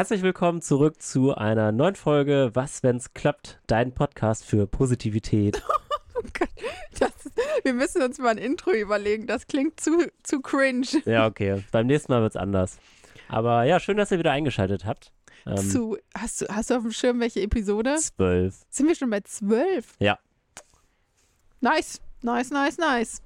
Herzlich willkommen zurück zu einer neuen Folge Was, wenn's klappt? Dein Podcast für Positivität. Oh Gott, das, wir müssen uns mal ein Intro überlegen. Das klingt zu, zu cringe. Ja, okay. Beim nächsten Mal wird's anders. Aber ja, schön, dass ihr wieder eingeschaltet habt. Ähm, zu, hast, du, hast du auf dem Schirm welche Episode? Zwölf. Sind wir schon bei zwölf? Ja. Nice, nice, nice, nice.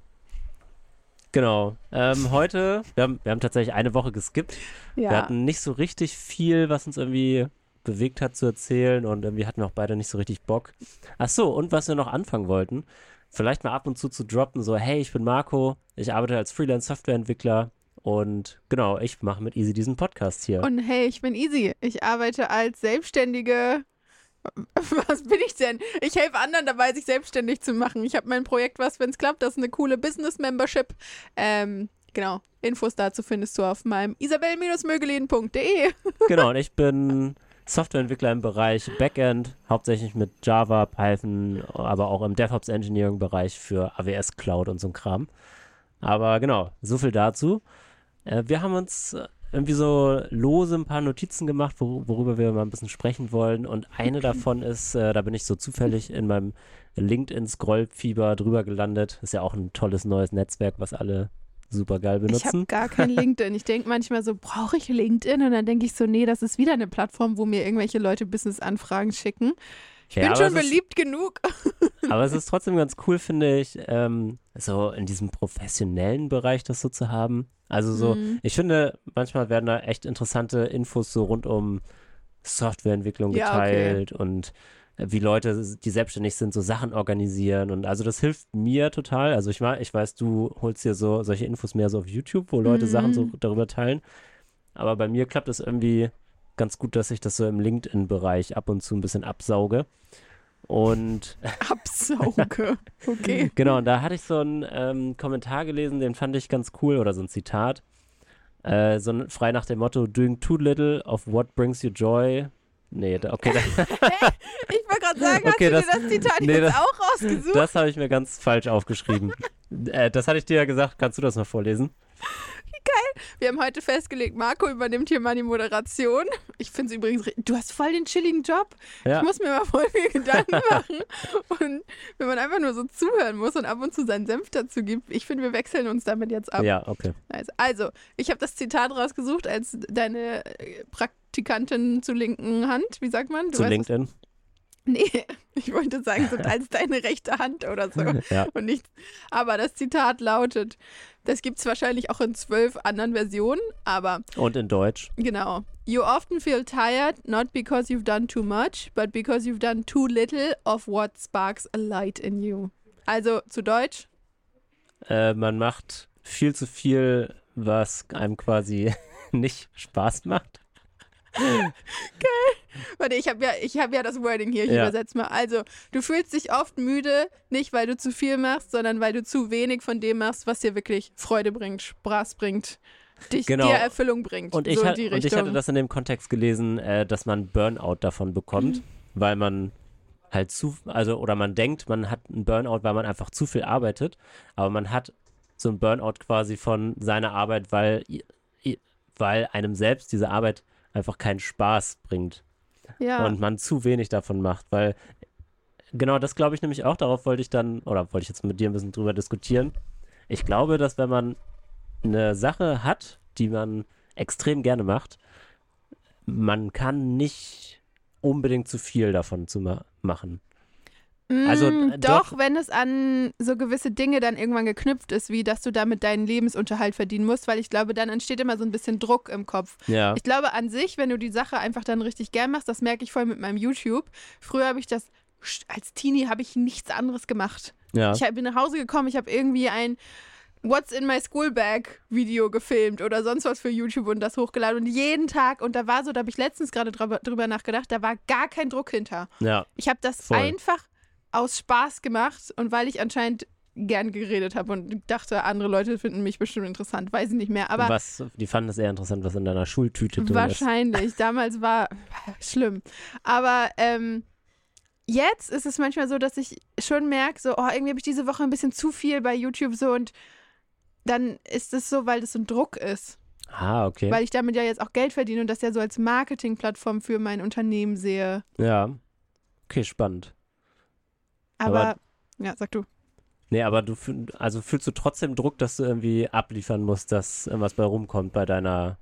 Genau. Ähm, heute, wir haben, wir haben tatsächlich eine Woche geskippt. Ja. Wir hatten nicht so richtig viel, was uns irgendwie bewegt hat zu erzählen und irgendwie hatten wir auch beide nicht so richtig Bock. Ach so, und was wir noch anfangen wollten, vielleicht mal ab und zu zu droppen, so, hey, ich bin Marco, ich arbeite als Freelance-Softwareentwickler und genau, ich mache mit Easy diesen Podcast hier. Und hey, ich bin Easy. Ich arbeite als Selbstständige was bin ich denn? Ich helfe anderen dabei, sich selbstständig zu machen. Ich habe mein Projekt, was, wenn es klappt, das ist eine coole Business-Membership. Ähm, genau, Infos dazu findest du auf meinem isabel-mögelin.de. genau, und ich bin Softwareentwickler im Bereich Backend, hauptsächlich mit Java, Python, aber auch im DevOps-Engineering-Bereich für AWS Cloud und so ein Kram. Aber genau, so viel dazu. Äh, wir haben uns irgendwie so lose ein paar Notizen gemacht, wor worüber wir mal ein bisschen sprechen wollen. Und eine davon ist, äh, da bin ich so zufällig in meinem LinkedIn-Scrollfieber drüber gelandet. Ist ja auch ein tolles neues Netzwerk, was alle super geil benutzen. Ich habe gar kein LinkedIn. Ich denke manchmal so, brauche ich LinkedIn? Und dann denke ich so, nee, das ist wieder eine Plattform, wo mir irgendwelche Leute Business-Anfragen schicken. Ich ja, bin schon beliebt ist, genug. aber es ist trotzdem ganz cool, finde ich, ähm, so in diesem professionellen Bereich das so zu haben. Also so, mhm. ich finde, manchmal werden da echt interessante Infos so rund um Softwareentwicklung geteilt ja, okay. und äh, wie Leute, die selbstständig sind, so Sachen organisieren. Und also das hilft mir total. Also ich, ich weiß, du holst dir so solche Infos mehr so auf YouTube, wo Leute mhm. Sachen so mhm. darüber teilen. Aber bei mir klappt es irgendwie ganz gut, dass ich das so im LinkedIn-Bereich ab und zu ein bisschen absauge. Und Absauge, okay. genau, und da hatte ich so einen ähm, Kommentar gelesen, den fand ich ganz cool, oder so ein Zitat. Äh, so ein, frei nach dem Motto, doing too little of what brings you joy. Nee, da, okay. Da, ich wollte gerade sagen, okay, hast du das, dir das Zitat nee, jetzt das, auch rausgesucht? Das habe ich mir ganz falsch aufgeschrieben. äh, das hatte ich dir ja gesagt, kannst du das noch vorlesen? Wir haben heute festgelegt, Marco übernimmt hier mal die Moderation. Ich finde es übrigens, du hast voll den chilligen Job. Ja. Ich muss mir mal voll viel Gedanken machen. Und wenn man einfach nur so zuhören muss und ab und zu seinen Senf dazu gibt, ich finde, wir wechseln uns damit jetzt ab. Ja, okay. Also, also ich habe das Zitat rausgesucht als deine äh, Praktikantin zur linken Hand. Wie sagt man? Du zu LinkedIn. Nee, ich wollte sagen, so als deine rechte Hand oder so. Ja. Und nicht, aber das Zitat lautet, das gibt es wahrscheinlich auch in zwölf anderen Versionen, aber. Und in Deutsch. Genau. You often feel tired, not because you've done too much, but because you've done too little of what sparks a light in you. Also zu Deutsch. Äh, man macht viel zu viel, was einem quasi nicht Spaß macht. Geil. Warte, ich habe ja, hab ja das Wording hier, ich ja. übersetze mal. Also, du fühlst dich oft müde, nicht weil du zu viel machst, sondern weil du zu wenig von dem machst, was dir wirklich Freude bringt, Spaß bringt, dich genau. dir Erfüllung bringt. Und ich, so hat, und ich hatte das in dem Kontext gelesen, äh, dass man Burnout davon bekommt, mhm. weil man halt zu, also oder man denkt, man hat einen Burnout, weil man einfach zu viel arbeitet, aber man hat so einen Burnout quasi von seiner Arbeit, weil, weil einem selbst diese Arbeit einfach keinen Spaß bringt. Ja. Und man zu wenig davon macht, weil genau das glaube ich nämlich auch, darauf wollte ich dann, oder wollte ich jetzt mit dir ein bisschen drüber diskutieren. Ich glaube, dass wenn man eine Sache hat, die man extrem gerne macht, man kann nicht unbedingt zu viel davon zu ma machen. Also mm, doch, doch, wenn es an so gewisse Dinge dann irgendwann geknüpft ist, wie dass du damit deinen Lebensunterhalt verdienen musst, weil ich glaube, dann entsteht immer so ein bisschen Druck im Kopf. Ja. Ich glaube an sich, wenn du die Sache einfach dann richtig gern machst, das merke ich voll mit meinem YouTube. Früher habe ich das als Teenie habe ich nichts anderes gemacht. Ja. Ich bin nach Hause gekommen, ich habe irgendwie ein What's in my school bag Video gefilmt oder sonst was für YouTube und das hochgeladen und jeden Tag und da war so, da habe ich letztens gerade drüber, drüber nachgedacht, da war gar kein Druck hinter. Ja. Ich habe das voll. einfach aus Spaß gemacht und weil ich anscheinend gern geredet habe und dachte, andere Leute finden mich bestimmt interessant, weiß ich nicht mehr. Aber was, die fanden es eher interessant, was in deiner Schultüte drin wahrscheinlich. ist. Wahrscheinlich. Damals war schlimm. Aber ähm, jetzt ist es manchmal so, dass ich schon merke, so, oh, irgendwie habe ich diese Woche ein bisschen zu viel bei YouTube so und dann ist es so, weil das so ein Druck ist. Ah, okay. Weil ich damit ja jetzt auch Geld verdiene und das ja so als Marketingplattform für mein Unternehmen sehe. Ja. Okay, spannend. Aber, Aber- ja, sag du. Nee, aber du also fühlst du trotzdem Druck, dass du irgendwie abliefern musst, dass irgendwas bei rumkommt bei deiner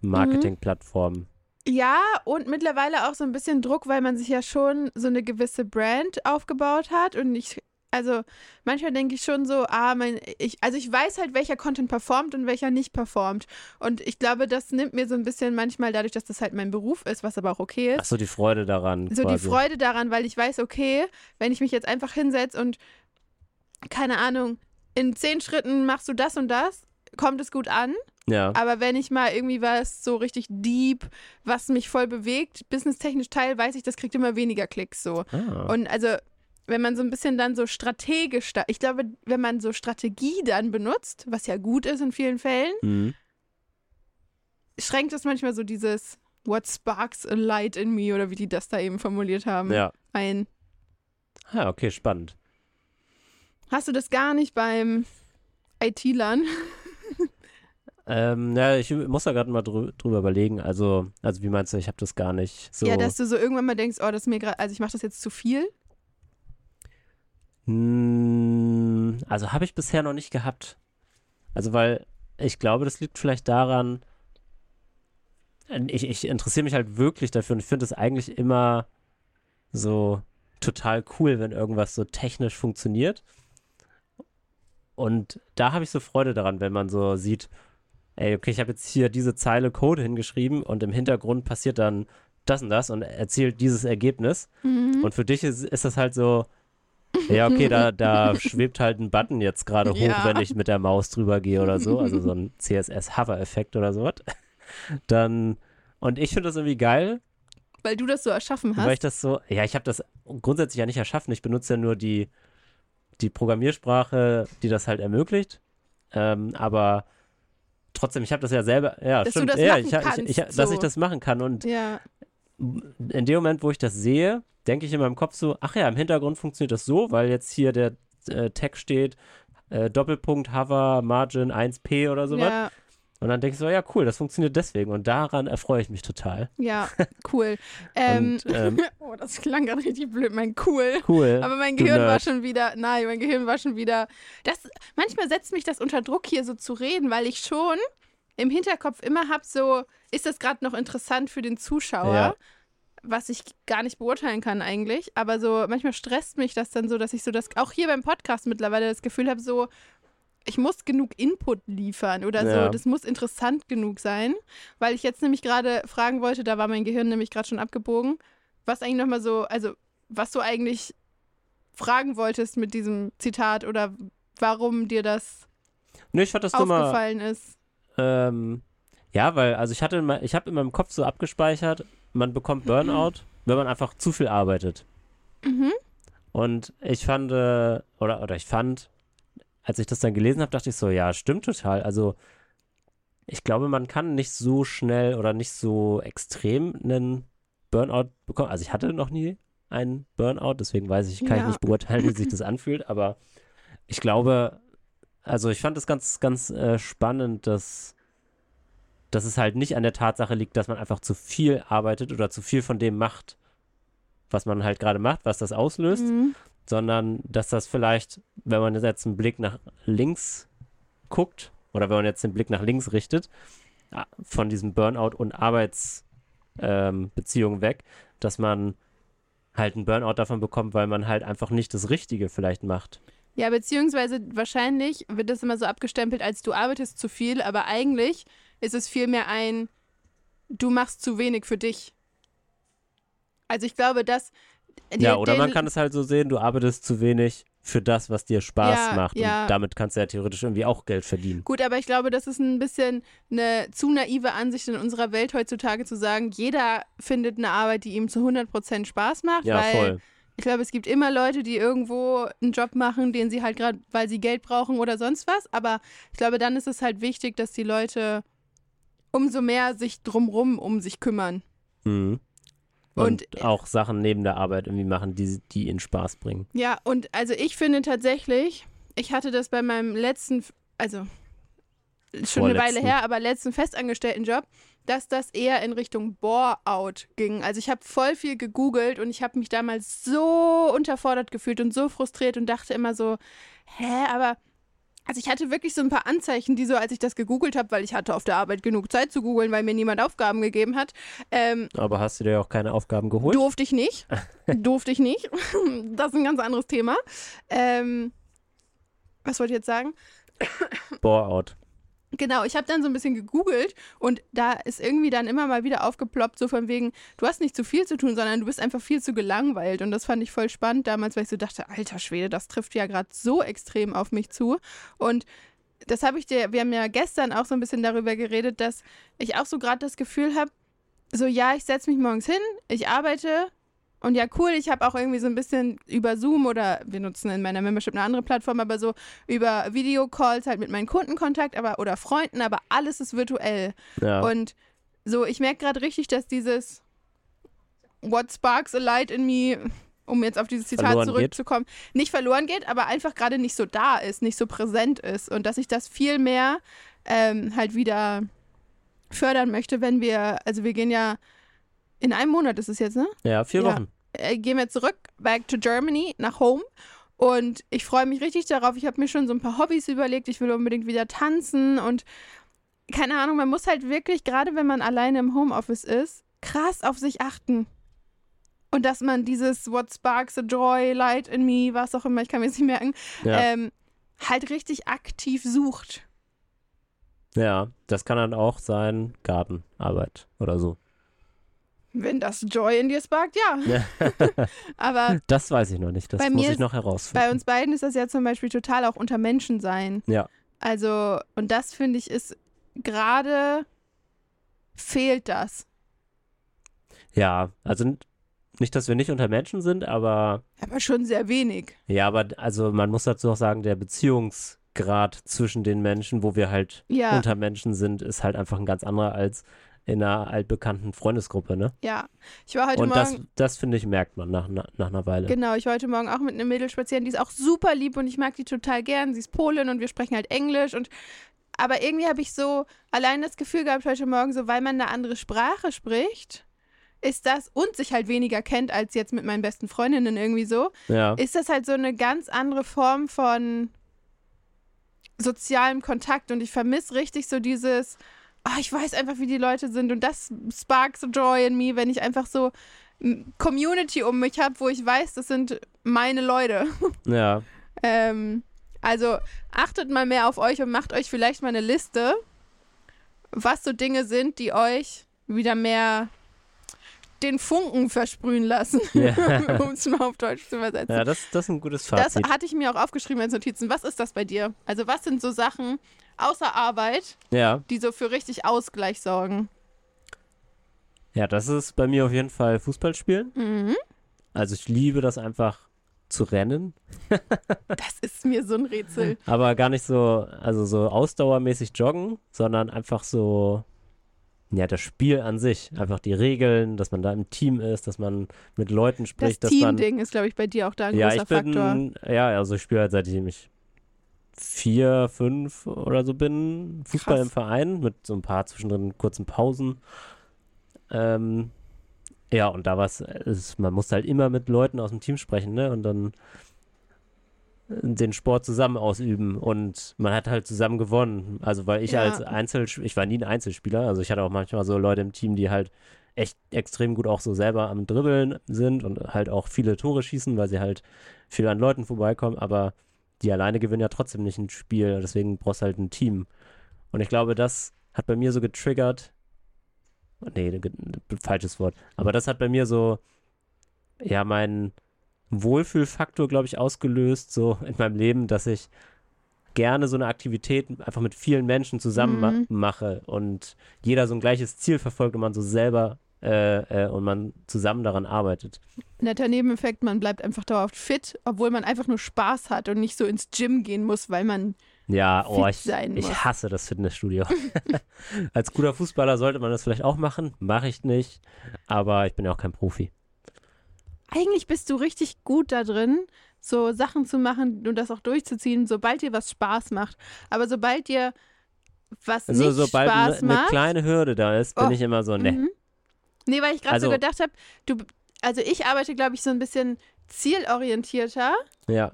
Marketingplattform. Ja, und mittlerweile auch so ein bisschen Druck, weil man sich ja schon so eine gewisse Brand aufgebaut hat. Und ich, also manchmal denke ich schon so, ah, mein, ich, also ich weiß halt, welcher Content performt und welcher nicht performt. Und ich glaube, das nimmt mir so ein bisschen manchmal dadurch, dass das halt mein Beruf ist, was aber auch okay ist. Ach so, die Freude daran. so quasi. die Freude daran, weil ich weiß, okay, wenn ich mich jetzt einfach hinsetze und keine Ahnung, in zehn Schritten machst du das und das, kommt es gut an. Ja. Aber wenn ich mal irgendwie was so richtig deep, was mich voll bewegt, businesstechnisch teil, weiß ich, das kriegt immer weniger Klicks so. Ah. Und also, wenn man so ein bisschen dann so strategisch, da, ich glaube, wenn man so Strategie dann benutzt, was ja gut ist in vielen Fällen, Mhm. schränkt es manchmal so dieses What sparks a light in me oder wie die das da eben formuliert haben, Ja. ein. Ah, okay, spannend. Hast du das gar nicht beim IT-Lern? Ähm, ja, ich muss da gerade mal drü drüber überlegen. Also, also wie meinst du, ich habe das gar nicht so. Ja, dass du so irgendwann mal denkst, oh, das ist mir gerade, also ich mache das jetzt zu viel. Hm, also habe ich bisher noch nicht gehabt. Also, weil ich glaube, das liegt vielleicht daran, ich, ich interessiere mich halt wirklich dafür und ich finde es eigentlich immer so total cool, wenn irgendwas so technisch funktioniert. Und da habe ich so Freude daran, wenn man so sieht, ey, okay, ich habe jetzt hier diese Zeile Code hingeschrieben und im Hintergrund passiert dann das und das und erzielt dieses Ergebnis. Mhm. Und für dich ist, ist das halt so, ja, okay, da, da schwebt halt ein Button jetzt gerade hoch, Ja. wenn ich mit der Maus drüber gehe oder so. Also so ein CSS-Hover-Effekt oder sowas. Dann, und ich finde das irgendwie geil, Weil du das so erschaffen weil hast. ich das so, ja, ich habe das grundsätzlich ja nicht erschaffen. Ich benutze ja nur die, die Programmiersprache, die das halt ermöglicht. Ähm, aber trotzdem, ich habe das ja selber, ja, Dass du stimmt, das ja, machen ich, ich, kannst, ich, dass so. ich das machen kann und Ja, in dem Moment, wo ich das sehe, denke ich in meinem Kopf so, ach ja, im Hintergrund funktioniert das so, weil jetzt hier der äh, Tag steht, äh, Doppelpunkt, Hover, Margin 1p oder sowas. ja, Und dann denke ich so, ja, cool, das funktioniert deswegen. Und daran erfreue ich mich total. ja, cool. Ähm, Und, ähm, oh, das klang gerade richtig blöd, mein cool. cool. Aber mein Gehirn war schon wieder, nein, mein Gehirn war schon wieder. Das, manchmal setzt mich das unter Druck, hier so zu reden, weil ich schon im Hinterkopf immer habe, so, ist das gerade noch interessant für den Zuschauer? Ja. Was ich gar nicht beurteilen kann eigentlich. Aber so, manchmal stresst mich das dann so, dass ich so das, auch hier beim Podcast mittlerweile das Gefühl habe, so, ich muss genug Input liefern oder Ja. so. Das muss interessant genug sein. Weil ich jetzt nämlich gerade fragen wollte, da war mein Gehirn nämlich gerade schon abgebogen, was eigentlich nochmal so, also was du eigentlich fragen wolltest mit diesem Zitat oder warum dir das Nee, ich fand das nur mal, aufgefallen ist. ähm, ja, weil, also ich hatte, ich habe in meinem Kopf so abgespeichert, man bekommt Burnout, wenn man einfach zu viel arbeitet. Mhm. Und ich fand, äh, oder, oder ich fand, als ich das dann gelesen habe, dachte ich so, ja, stimmt total. Also ich glaube, man kann nicht so schnell oder nicht so extrem einen Burnout bekommen. Also ich hatte noch nie einen Burnout, deswegen weiß ich, kann ich Ja. nicht beurteilen, wie sich das anfühlt, aber ich glaube, also ich fand es ganz, ganz äh, spannend, dass, dass es halt nicht an der Tatsache liegt, dass man einfach zu viel arbeitet oder zu viel von dem macht, was man halt gerade macht, was das auslöst, Mhm. sondern dass das vielleicht, wenn man jetzt einen Blick nach links guckt oder wenn man jetzt den Blick nach links richtet, ah, von diesem Burnout und Arbeitsbeziehung ähm, weg, dass man halt einen Burnout davon bekommt, weil man halt einfach nicht das Richtige vielleicht macht. Ja, beziehungsweise wahrscheinlich wird das immer so abgestempelt, als du arbeitest zu viel, aber eigentlich ist es vielmehr ein, du machst zu wenig für dich. Also ich glaube, dass. ja, der- oder man den- kann es halt so sehen, du arbeitest zu wenig für das, was dir Spaß Ja, macht. ja. Und damit kannst du ja theoretisch irgendwie auch Geld verdienen. Gut, aber ich glaube, das ist ein bisschen eine zu naive Ansicht in unserer Welt heutzutage zu sagen, jeder findet eine Arbeit, die ihm zu 100% Spaß macht, Ja, weil voll. ich glaube, es gibt immer Leute, die irgendwo einen Job machen, den sie halt gerade, weil sie Geld brauchen oder sonst was, aber ich glaube, dann ist es halt wichtig, dass die Leute umso mehr sich drumrum um sich kümmern. Mhm. Und, Und- auch Sachen neben der Arbeit irgendwie machen, die, die ihnen Spaß bringen. Ja, und also ich finde tatsächlich, ich hatte das bei meinem letzten, also schon eine Weile her, aber letzten Festangestelltenjob, dass das eher in Richtung Bore-out ging. Also ich habe voll viel gegoogelt und ich habe mich damals so unterfordert gefühlt und so frustriert und dachte immer so, hä, aber also ich hatte wirklich so ein paar Anzeichen, die so, als ich das gegoogelt habe, weil ich hatte auf der Arbeit genug Zeit zu googeln, weil mir niemand Aufgaben gegeben hat. Ähm, Aber hast du dir auch keine Aufgaben geholt? Durfte ich nicht. durfte ich nicht. das ist ein ganz anderes Thema. Ähm, was wollte ich jetzt sagen? Bore-out. Genau, ich habe dann so ein bisschen gegoogelt und da ist irgendwie dann immer mal wieder aufgeploppt, so von wegen, du hast nicht zu viel zu tun, sondern du bist einfach viel zu gelangweilt. Und das fand ich voll spannend damals, weil ich so dachte, alter Schwede, das trifft ja gerade so extrem auf mich zu. Und das habe ich dir, wir haben ja gestern auch so ein bisschen darüber geredet, dass ich auch so gerade das Gefühl habe, so ja, ich setze mich morgens hin, ich arbeite, und ja, cool, ich habe auch irgendwie so ein bisschen über Zoom oder wir nutzen in meiner Membership eine andere Plattform, aber so über Videocalls halt mit meinen Kunden Kontakt aber, oder Freunden, aber alles ist virtuell. Ja. Und so, ich merke gerade richtig, dass dieses What sparks a light in me, um jetzt auf dieses Zitat verloren zurückzukommen, geht. nicht verloren geht, aber einfach gerade nicht so da ist, nicht so präsent ist. Und dass ich das viel mehr ähm, halt wieder fördern möchte, wenn wir, also wir gehen ja in einem Monat ist es jetzt, ne? Ja, vier Wochen. Ja. Äh, gehen wir zurück, back to Germany, nach Home. Und ich freue mich richtig darauf. Ich habe mir schon so ein paar Hobbys überlegt. Ich will unbedingt wieder tanzen und keine Ahnung, man muss halt wirklich, gerade wenn man alleine im Homeoffice ist, krass auf sich achten. Und dass man dieses What sparks a joy, light in me, was auch immer, ich kann mir das nicht merken, ja. ähm, halt richtig aktiv sucht. Ja, das kann dann auch sein Gartenarbeit oder so. Wenn das Joy in dir sparkt, ja. Aber das weiß ich noch nicht. Das muss ich noch herausfinden. Bei uns beiden ist das ja zum Beispiel total auch unter Menschen sein. Ja. Also, und das finde ich ist gerade fehlt das. Ja, also nicht, dass wir nicht unter Menschen sind, aber. Aber schon sehr wenig. Ja, aber also man muss dazu auch sagen, der Beziehungsgrad zwischen den Menschen, wo wir halt ja. unter Menschen sind, ist halt einfach ein ganz anderer als in einer altbekannten Freundesgruppe, ne? Ja. Ich war heute Und Morgen. das, das finde ich, merkt man nach, nach, nach einer Weile. Genau, ich war heute Morgen auch mit einem Mädel spazieren, die ist auch super lieb und ich mag die total gern. Sie ist Polin und wir sprechen halt Englisch und aber irgendwie habe ich so allein das Gefühl gehabt heute Morgen, so weil man eine andere Sprache spricht, ist das und sich halt weniger kennt als jetzt mit meinen besten Freundinnen irgendwie so, ja. ist das halt so eine ganz andere Form von sozialem Kontakt und ich vermisse richtig so dieses oh, ich weiß einfach, wie die Leute sind und das sparks joy in me, wenn ich einfach so Community um mich habe, wo ich weiß, das sind meine Leute. Ja. ähm, also achtet mal mehr auf euch und macht euch vielleicht mal eine Liste, was so Dinge sind, die euch wieder mehr den Funken versprühen lassen, ja. um es mal auf Deutsch zu übersetzen. Ja, das, das ist ein gutes Fazit. Das hatte ich mir auch aufgeschrieben als Notizen. Was ist das bei dir? Also was sind so Sachen, außer Arbeit, ja. die so für richtig Ausgleich sorgen. Ja, das ist bei mir auf jeden Fall Fußballspielen. Mhm. Also ich liebe das einfach zu rennen. das ist mir so ein Rätsel. Aber gar nicht so, also so ausdauermäßig joggen, sondern einfach so, ja, das Spiel an sich. Einfach die Regeln, dass man da im Team ist, dass man mit Leuten spricht. Das Team-Ding ist, glaube ich, bei dir auch da ein ja, großer ich bin, Faktor. Ja, also ich spiele halt seitdem ich vier, fünf oder so bin. Fußball Krass. im Verein mit so ein paar zwischendrin kurzen Pausen. Ähm, ja, und da war es, man musste halt immer mit Leuten aus dem Team sprechen, ne? Und dann den Sport zusammen ausüben und man hat halt zusammen gewonnen. Also weil ich ja. als Einzel, ich war nie ein Einzelspieler, also ich hatte auch manchmal so Leute im Team, die halt echt extrem gut auch so selber am Dribbeln sind und halt auch viele Tore schießen, weil sie halt viel an Leuten vorbeikommen, aber die alleine gewinnen ja trotzdem nicht ein Spiel, deswegen brauchst du halt ein Team. Und ich glaube, das hat bei mir so getriggert. Nee, falsches Wort. Aber das hat bei mir so, ja, meinen Wohlfühlfaktor, glaube ich, ausgelöst, so in meinem Leben, dass ich gerne so eine Aktivität einfach mit vielen Menschen zusammen mhm. ma mache und jeder so ein gleiches Ziel verfolgt und man so selber äh, äh, und man zusammen daran arbeitet. Netter Nebeneffekt, man bleibt einfach dauerhaft fit, obwohl man einfach nur Spaß hat und nicht so ins Gym gehen muss, weil man ja, oh, ich, ich hasse das Fitnessstudio. Als guter Fußballer sollte man das vielleicht auch machen, mache ich nicht, aber ich bin ja auch kein Profi. Eigentlich bist du richtig gut da drin, so Sachen zu machen und das auch durchzuziehen, sobald dir was Spaß macht. Aber sobald dir was Also nicht sobald Spaß eine macht. kleine Hürde da ist, bin Oh, ich immer so, ne. Mhm. Nee, weil ich gerade Also- so gedacht habe, du, also ich arbeite, glaube ich, so ein bisschen zielorientierter. Ja.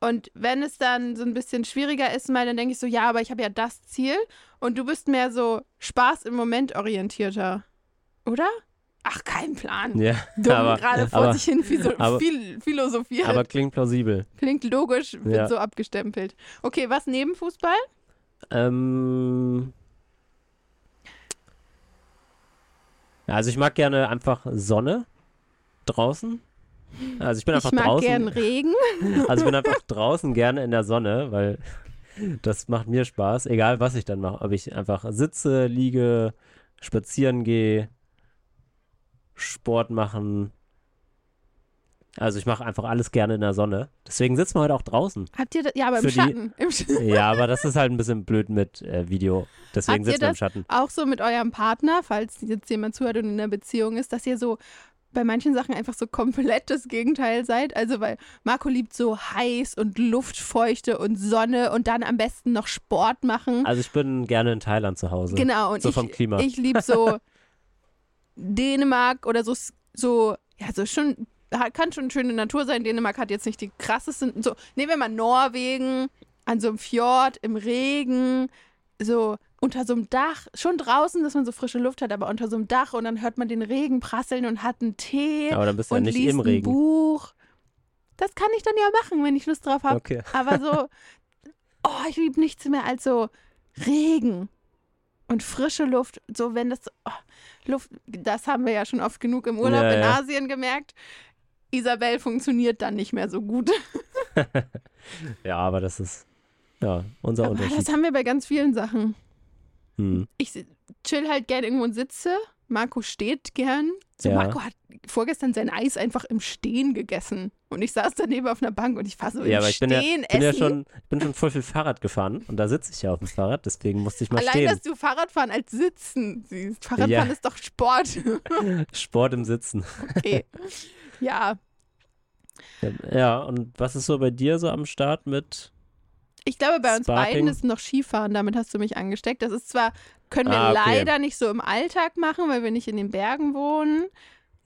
Und wenn es dann so ein bisschen schwieriger ist, mal, dann denke ich so, ja, aber ich habe ja das Ziel. Und du bist mehr so Spaß im Moment orientierter. Oder? Ach, kein Plan. Ja. Dumm, gerade vor aber, sich hin aber- viel philosophiert. aber klingt plausibel. Klingt logisch, wird Ja. so abgestempelt. Okay, was neben Fußball? Ähm. Ja, Also ich mag gerne einfach Sonne draußen. Also ich bin einfach ich mag draußen. gern Regen. Also ich bin einfach draußen gerne in der Sonne, weil das macht mir Spaß, egal was ich dann mache. Ob ich einfach sitze, liege, spazieren gehe, Sport machen. Also ich mache einfach alles gerne in der Sonne. Deswegen sitzen wir heute auch draußen. Habt ihr das? Ja, aber im Für die- Schatten. Im Sch Ja, aber das ist halt ein bisschen blöd mit äh, Video. Deswegen Habt sitzen wir im Schatten. auch so mit eurem Partner, falls jetzt jemand zuhört und in einer Beziehung ist, dass ihr so bei manchen Sachen einfach so komplett das Gegenteil seid. Also, weil Marco liebt so heiß und Luftfeuchte und Sonne und dann am besten noch Sport machen. Also ich bin gerne in Thailand zu Hause. genau, und so ich, vom Klima. ich liebe so Dänemark oder so, so, ja, so schon, kann schon schöne Natur sein. Dänemark hat jetzt nicht die krassesten, so, nehmen wir mal Norwegen, an so einem Fjord, im Regen, so unter so einem Dach, schon draußen, dass man so frische Luft hat, aber unter so einem Dach und dann hört man den Regen prasseln und hat einen Tee Aber dann bist du ja und nicht liest im ein Regen. Buch. Das kann ich dann ja machen, wenn ich Lust drauf habe. Okay. Aber so, oh, ich liebe nichts mehr als so Regen und frische Luft. So, wenn das, oh, Luft, das haben wir ja schon oft genug im Urlaub Ja, in ja. Asien gemerkt. Isabel funktioniert dann nicht mehr so gut. Ja, aber das ist ja unser Aber Unterschied. das haben wir bei ganz vielen Sachen. Hm. Ich chill halt gern irgendwo und sitze. Marco steht gern. So, Ja. Marco hat vorgestern sein Eis einfach im Stehen gegessen. Und ich saß daneben auf einer Bank und ich war so Ja, im aber ich bin ja, Stehen bin ja essen. schon, ich bin schon voll viel Fahrrad gefahren und da sitze ich ja auf dem Fahrrad, deswegen musste ich mal Allein, stehen. dass du Fahrradfahren als Sitzen siehst. Fahrradfahren Ja. ist doch Sport. Sport im Sitzen. Okay. ja, Ja, und was ist so bei dir so am Start mit? ich glaube, bei uns Sparking. beiden ist noch Skifahren. Damit hast du mich angesteckt. Das ist zwar, können wir Ah, okay. leider nicht so im Alltag machen, weil wir nicht in den Bergen wohnen.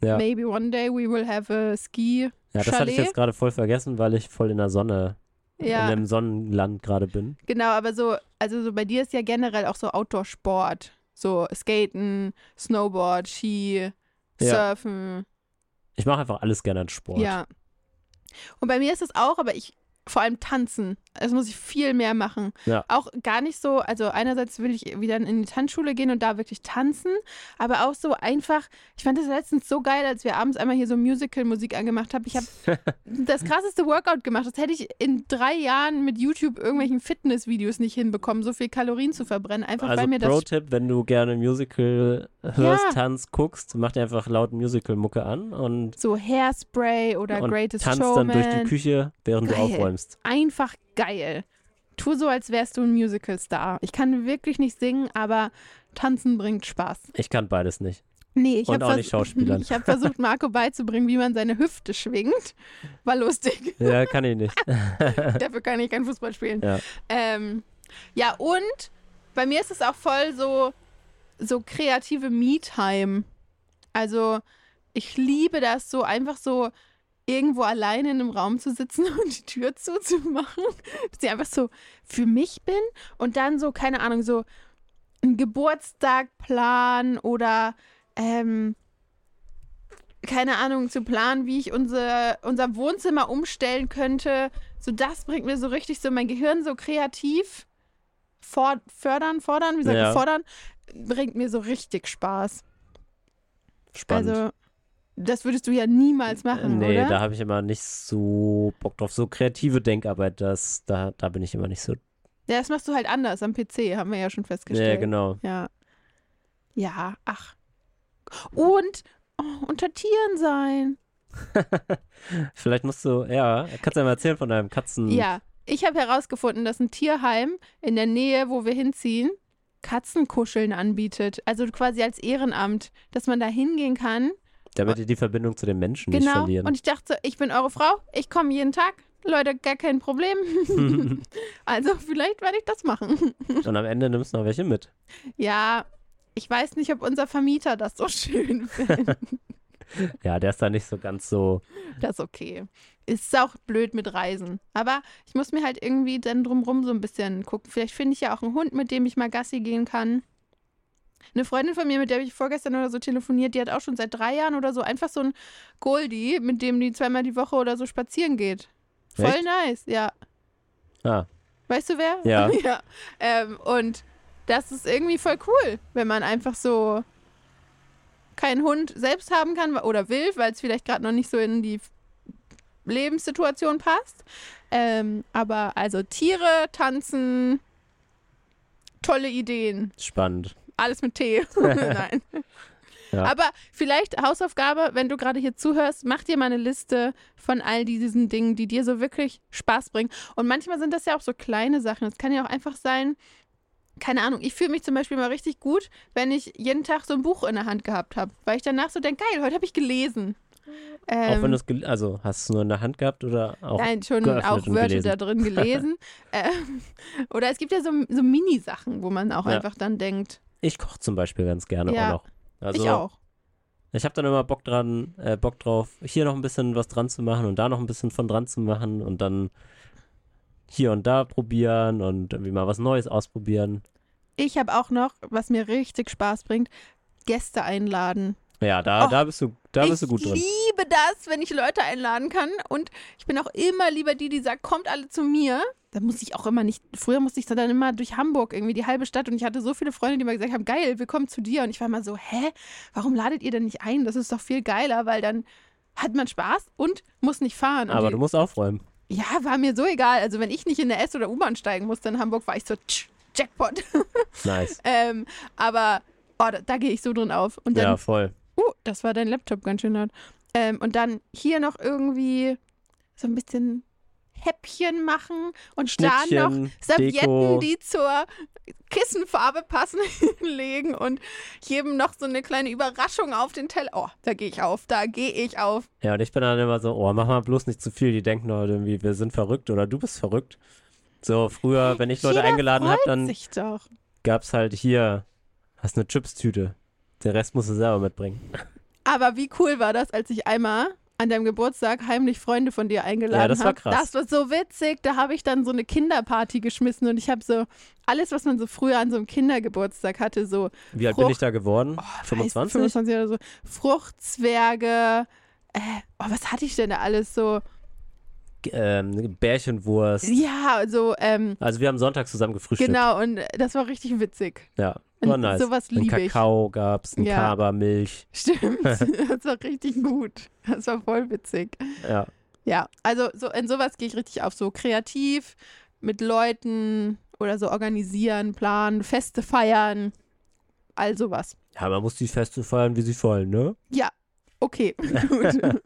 Ja, Maybe one day we will have a ski. ja das hatte ich Chalet? jetzt gerade voll vergessen, weil ich voll in der Sonne, in Ja, einem Sonnenland gerade bin. genau, aber so, also so bei dir ist ja generell auch so Outdoor-Sport. So Skaten, Snowboard, Ski, Ja. Surfen. Ich mache einfach alles gerne an Sport. Ja. Und bei mir ist es auch, aber ich vor allem tanzen. Das muss ich viel mehr machen. Ja. Auch gar nicht so, also einerseits will ich wieder in die Tanzschule gehen und da wirklich tanzen, aber auch so einfach, ich fand das letztens so geil, als wir abends einmal hier so Musical-Musik angemacht haben. Ich habe das krasseste Workout gemacht. Das hätte ich in drei Jahren mit YouTube irgendwelchen Fitnessvideos nicht hinbekommen, so viel Kalorien zu verbrennen. Einfach Also weil mir das Pro-Tipp, wenn du gerne Musical hörst, Ja. tanzt, guckst, mach dir einfach laut Musical-Mucke an und, so Hairspray oder und Greatest tanzt Showman. dann durch die Küche, während Geil. du aufräumst. einfach geil. Tu so, als wärst du ein Musical-Star. Ich kann wirklich nicht singen, aber tanzen bringt Spaß. Ich kann beides nicht. Nee, ich Und habe auch nicht schauspielern. Ich habe versucht, Marco beizubringen, wie man seine Hüfte schwingt. War lustig. Ja, kann ich nicht. Dafür kann ich kein Fußball spielen. Ja. Ähm, ja, und bei mir ist es auch voll so, so kreative Me-Time. Also, ich liebe das so, einfach so irgendwo alleine in einem Raum zu sitzen und die Tür zuzumachen, bis ich einfach so für mich bin und dann so, keine Ahnung, so einen Geburtstag planen oder ähm, keine Ahnung, zu planen, wie ich unser, unser Wohnzimmer umstellen könnte. So, das bringt mir so richtig so mein Gehirn so kreativ for fördern, fordern, wie sagt Ja. fordern, bringt mir so richtig Spaß. Spannend. Also, das würdest du ja niemals machen, nee, oder? da habe ich immer nicht so Bock drauf. So kreative Denkarbeit, das, da, da bin ich immer nicht so. ja, das machst du halt anders am PC, haben wir ja schon Ja, festgestellt. genau. Ja. Ja, ach. Und oh, unter Tieren sein. Vielleicht musst du, ja, kannst du ja mal erzählen von deinem Katzen. Ja, ich habe herausgefunden, dass ein Tierheim in der Nähe, wo wir hinziehen, Katzenkuscheln anbietet. Also quasi als Ehrenamt, dass man da hingehen kann. Damit die die Verbindung zu den Menschen nicht Genau. verlieren. Und ich dachte, ich bin eure Frau, ich komme jeden Tag. Leute, gar kein Problem. also vielleicht werde ich das machen. Und am Ende nimmst du noch welche mit. Ja, ich weiß nicht, ob unser Vermieter das so schön findet. ja, der ist da nicht so ganz so. Das ist okay. Ist auch blöd mit Reisen. Aber ich muss mir halt irgendwie dann drumrum so ein bisschen gucken. Vielleicht finde ich ja auch einen Hund, mit dem ich mal Gassi gehen kann. Eine Freundin von mir, mit der habe ich vorgestern oder so telefoniert, die hat auch schon seit drei Jahren oder so einfach so einen Goldie, mit dem die zweimal die Woche oder so spazieren geht. Voll Echt? nice, ja. Ah, Weißt du wer? Ja. ja. Ähm, und das ist irgendwie voll cool, wenn man einfach so keinen Hund selbst haben kann oder will, weil es vielleicht gerade noch nicht so in die Lebenssituation passt. Ähm, aber also Tiere, Tanzen, tolle Ideen. spannend. Alles mit Tee. Nein. Ja. Aber vielleicht Hausaufgabe, wenn du gerade hier zuhörst, mach dir mal eine Liste von all diesen Dingen, die dir so wirklich Spaß bringen. Und manchmal sind das ja auch so kleine Sachen. Es kann ja auch einfach sein, keine Ahnung, ich fühle mich zum Beispiel mal richtig gut, wenn ich jeden Tag so ein Buch in der Hand gehabt habe. Weil ich danach so denke, geil, heute habe ich gelesen. auch wenn Ähm, du es, also hast du es nur in der Hand gehabt oder auch? Nein, schon auch Wörter gelesen. da drin gelesen. ähm, oder es gibt ja so, so Mini-Sachen, wo man auch Ja. einfach dann denkt, Ich koche zum Beispiel ganz gerne Ja, auch noch. Also, ich auch. Ich habe dann immer Bock dran, äh, Bock drauf, hier noch ein bisschen was dran zu machen und da noch ein bisschen von dran zu machen und dann hier und da probieren und irgendwie mal was Neues ausprobieren. Ich habe auch noch, was mir richtig Spaß bringt, Gäste einladen. Ja, da, Oh, da bist du, da bist du gut ich drin. liebe das, wenn ich Leute einladen kann. Und ich bin auch immer lieber die, die sagt, kommt alle zu mir. Da muss ich auch immer nicht, früher musste ich dann immer durch Hamburg, irgendwie die halbe Stadt. Und ich hatte so viele Freunde, die mir gesagt haben, geil, wir kommen zu dir. Und ich war immer so, hä, warum ladet ihr denn nicht ein? Das ist doch viel geiler, weil dann hat man Spaß und muss nicht fahren. Und Aber die, du musst aufräumen. ja, war mir so egal. Also wenn ich nicht in der S- oder U-Bahn steigen musste in Hamburg, war ich so, tsch, Jackpot. Nice. ähm, aber oh, da, da gehe ich so drin auf. Dann Ja, voll. Das war dein Laptop ganz schön laut. Ähm, und dann hier noch irgendwie so ein bisschen Häppchen machen und da noch Servietten, Deko. die zur Kissenfarbe passen, hinlegen und jedem noch so eine kleine Überraschung auf den Teller. Oh, da gehe ich auf, da gehe ich auf. Ja, und ich bin dann immer so, oh, mach mal bloß nicht zu viel. Die denken doch irgendwie, wir sind verrückt oder du bist verrückt. So, früher, wenn ich Leute Jeder eingeladen habe, dann doch. gab's halt hier, hast eine Chipstüte. Den Rest musst du selber mitbringen. Aber wie cool war das, als ich einmal an deinem Geburtstag heimlich Freunde von dir eingeladen habe? Ja, das war krass. Das war so witzig. Da habe ich dann so eine Kinderparty geschmissen und ich habe so alles, was man so früher an so einem Kindergeburtstag hatte, so Wie alt Frucht- bin ich da geworden? weiß, 25? 25 oder so, Fruchtzwerge. Äh, oh, was hatte ich denn da alles so? Ähm, Bärchenwurst. Ja, so, ähm, Also wir haben Sonntag zusammen gefrühstückt. genau, und das war richtig witzig. Ja, war nice. sowas Ein liebe ich. Kakao gab's, ein Ja. Kaba, Milch. Stimmt, das war richtig gut. Das war voll witzig. Ja, Ja, also so in sowas gehe ich richtig auf, so kreativ mit Leuten oder so organisieren, planen, Feste feiern, all sowas. ja, man muss die Feste feiern, wie sie fallen, ne? Ja, okay, gut.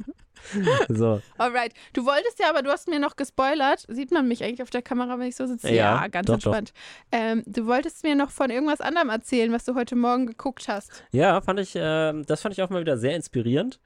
So, Alright. Du wolltest ja, aber du hast mir noch gespoilert. Sieht man mich eigentlich auf der Kamera, wenn ich so sitze? Ja, ganz doch, entspannt. Ähm, du wolltest mir noch von irgendwas anderem erzählen, was du heute Morgen geguckt hast. ja, fand ich, ähm, das fand ich auch mal wieder sehr inspirierend.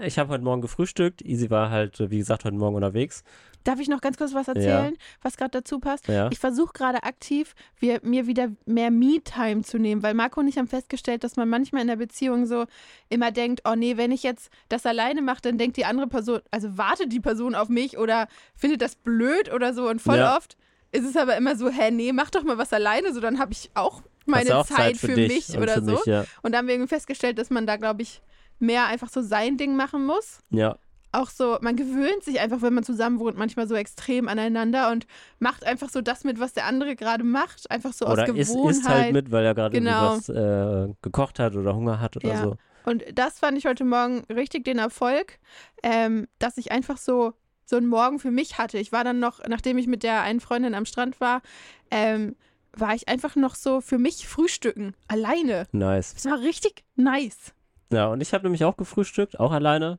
Ich habe heute Morgen gefrühstückt. Easy war halt, wie gesagt, heute Morgen unterwegs. Darf ich noch ganz kurz was erzählen, was gerade dazu passt? Ja. Ich versuche gerade aktiv, wir, mir wieder mehr Me-Time zu nehmen, weil Marco und ich haben festgestellt, dass man manchmal in der Beziehung so immer denkt, oh nee, wenn ich jetzt das alleine mache, dann denkt die andere Person, also wartet die Person auf mich oder findet das blöd oder so. Und voll Ja. oft ist es aber immer so, hä, nee, mach doch mal was alleine, so dann habe ich auch meine auch Zeit, für, dich mich oder für so. Mich, ja. Und da haben wir irgendwie festgestellt, dass man da, glaube ich, mehr einfach so sein Ding machen muss ja, auch so, man gewöhnt sich einfach, wenn man zusammen wohnt, manchmal so extrem aneinander und macht einfach so das mit, was der andere gerade macht, einfach so oder aus Gewohnheit. isst halt mit, weil er gerade Genau. was äh, gekocht hat oder Hunger hat oder Ja. so. Und das fand ich heute Morgen richtig den Erfolg, ähm, dass ich einfach so so einen Morgen für mich hatte. Ich war dann noch, nachdem ich mit der einen Freundin am Strand war, ähm, war ich einfach noch so für mich frühstücken, alleine. Nice. Das war richtig nice. Ja, und ich habe nämlich auch gefrühstückt, auch alleine.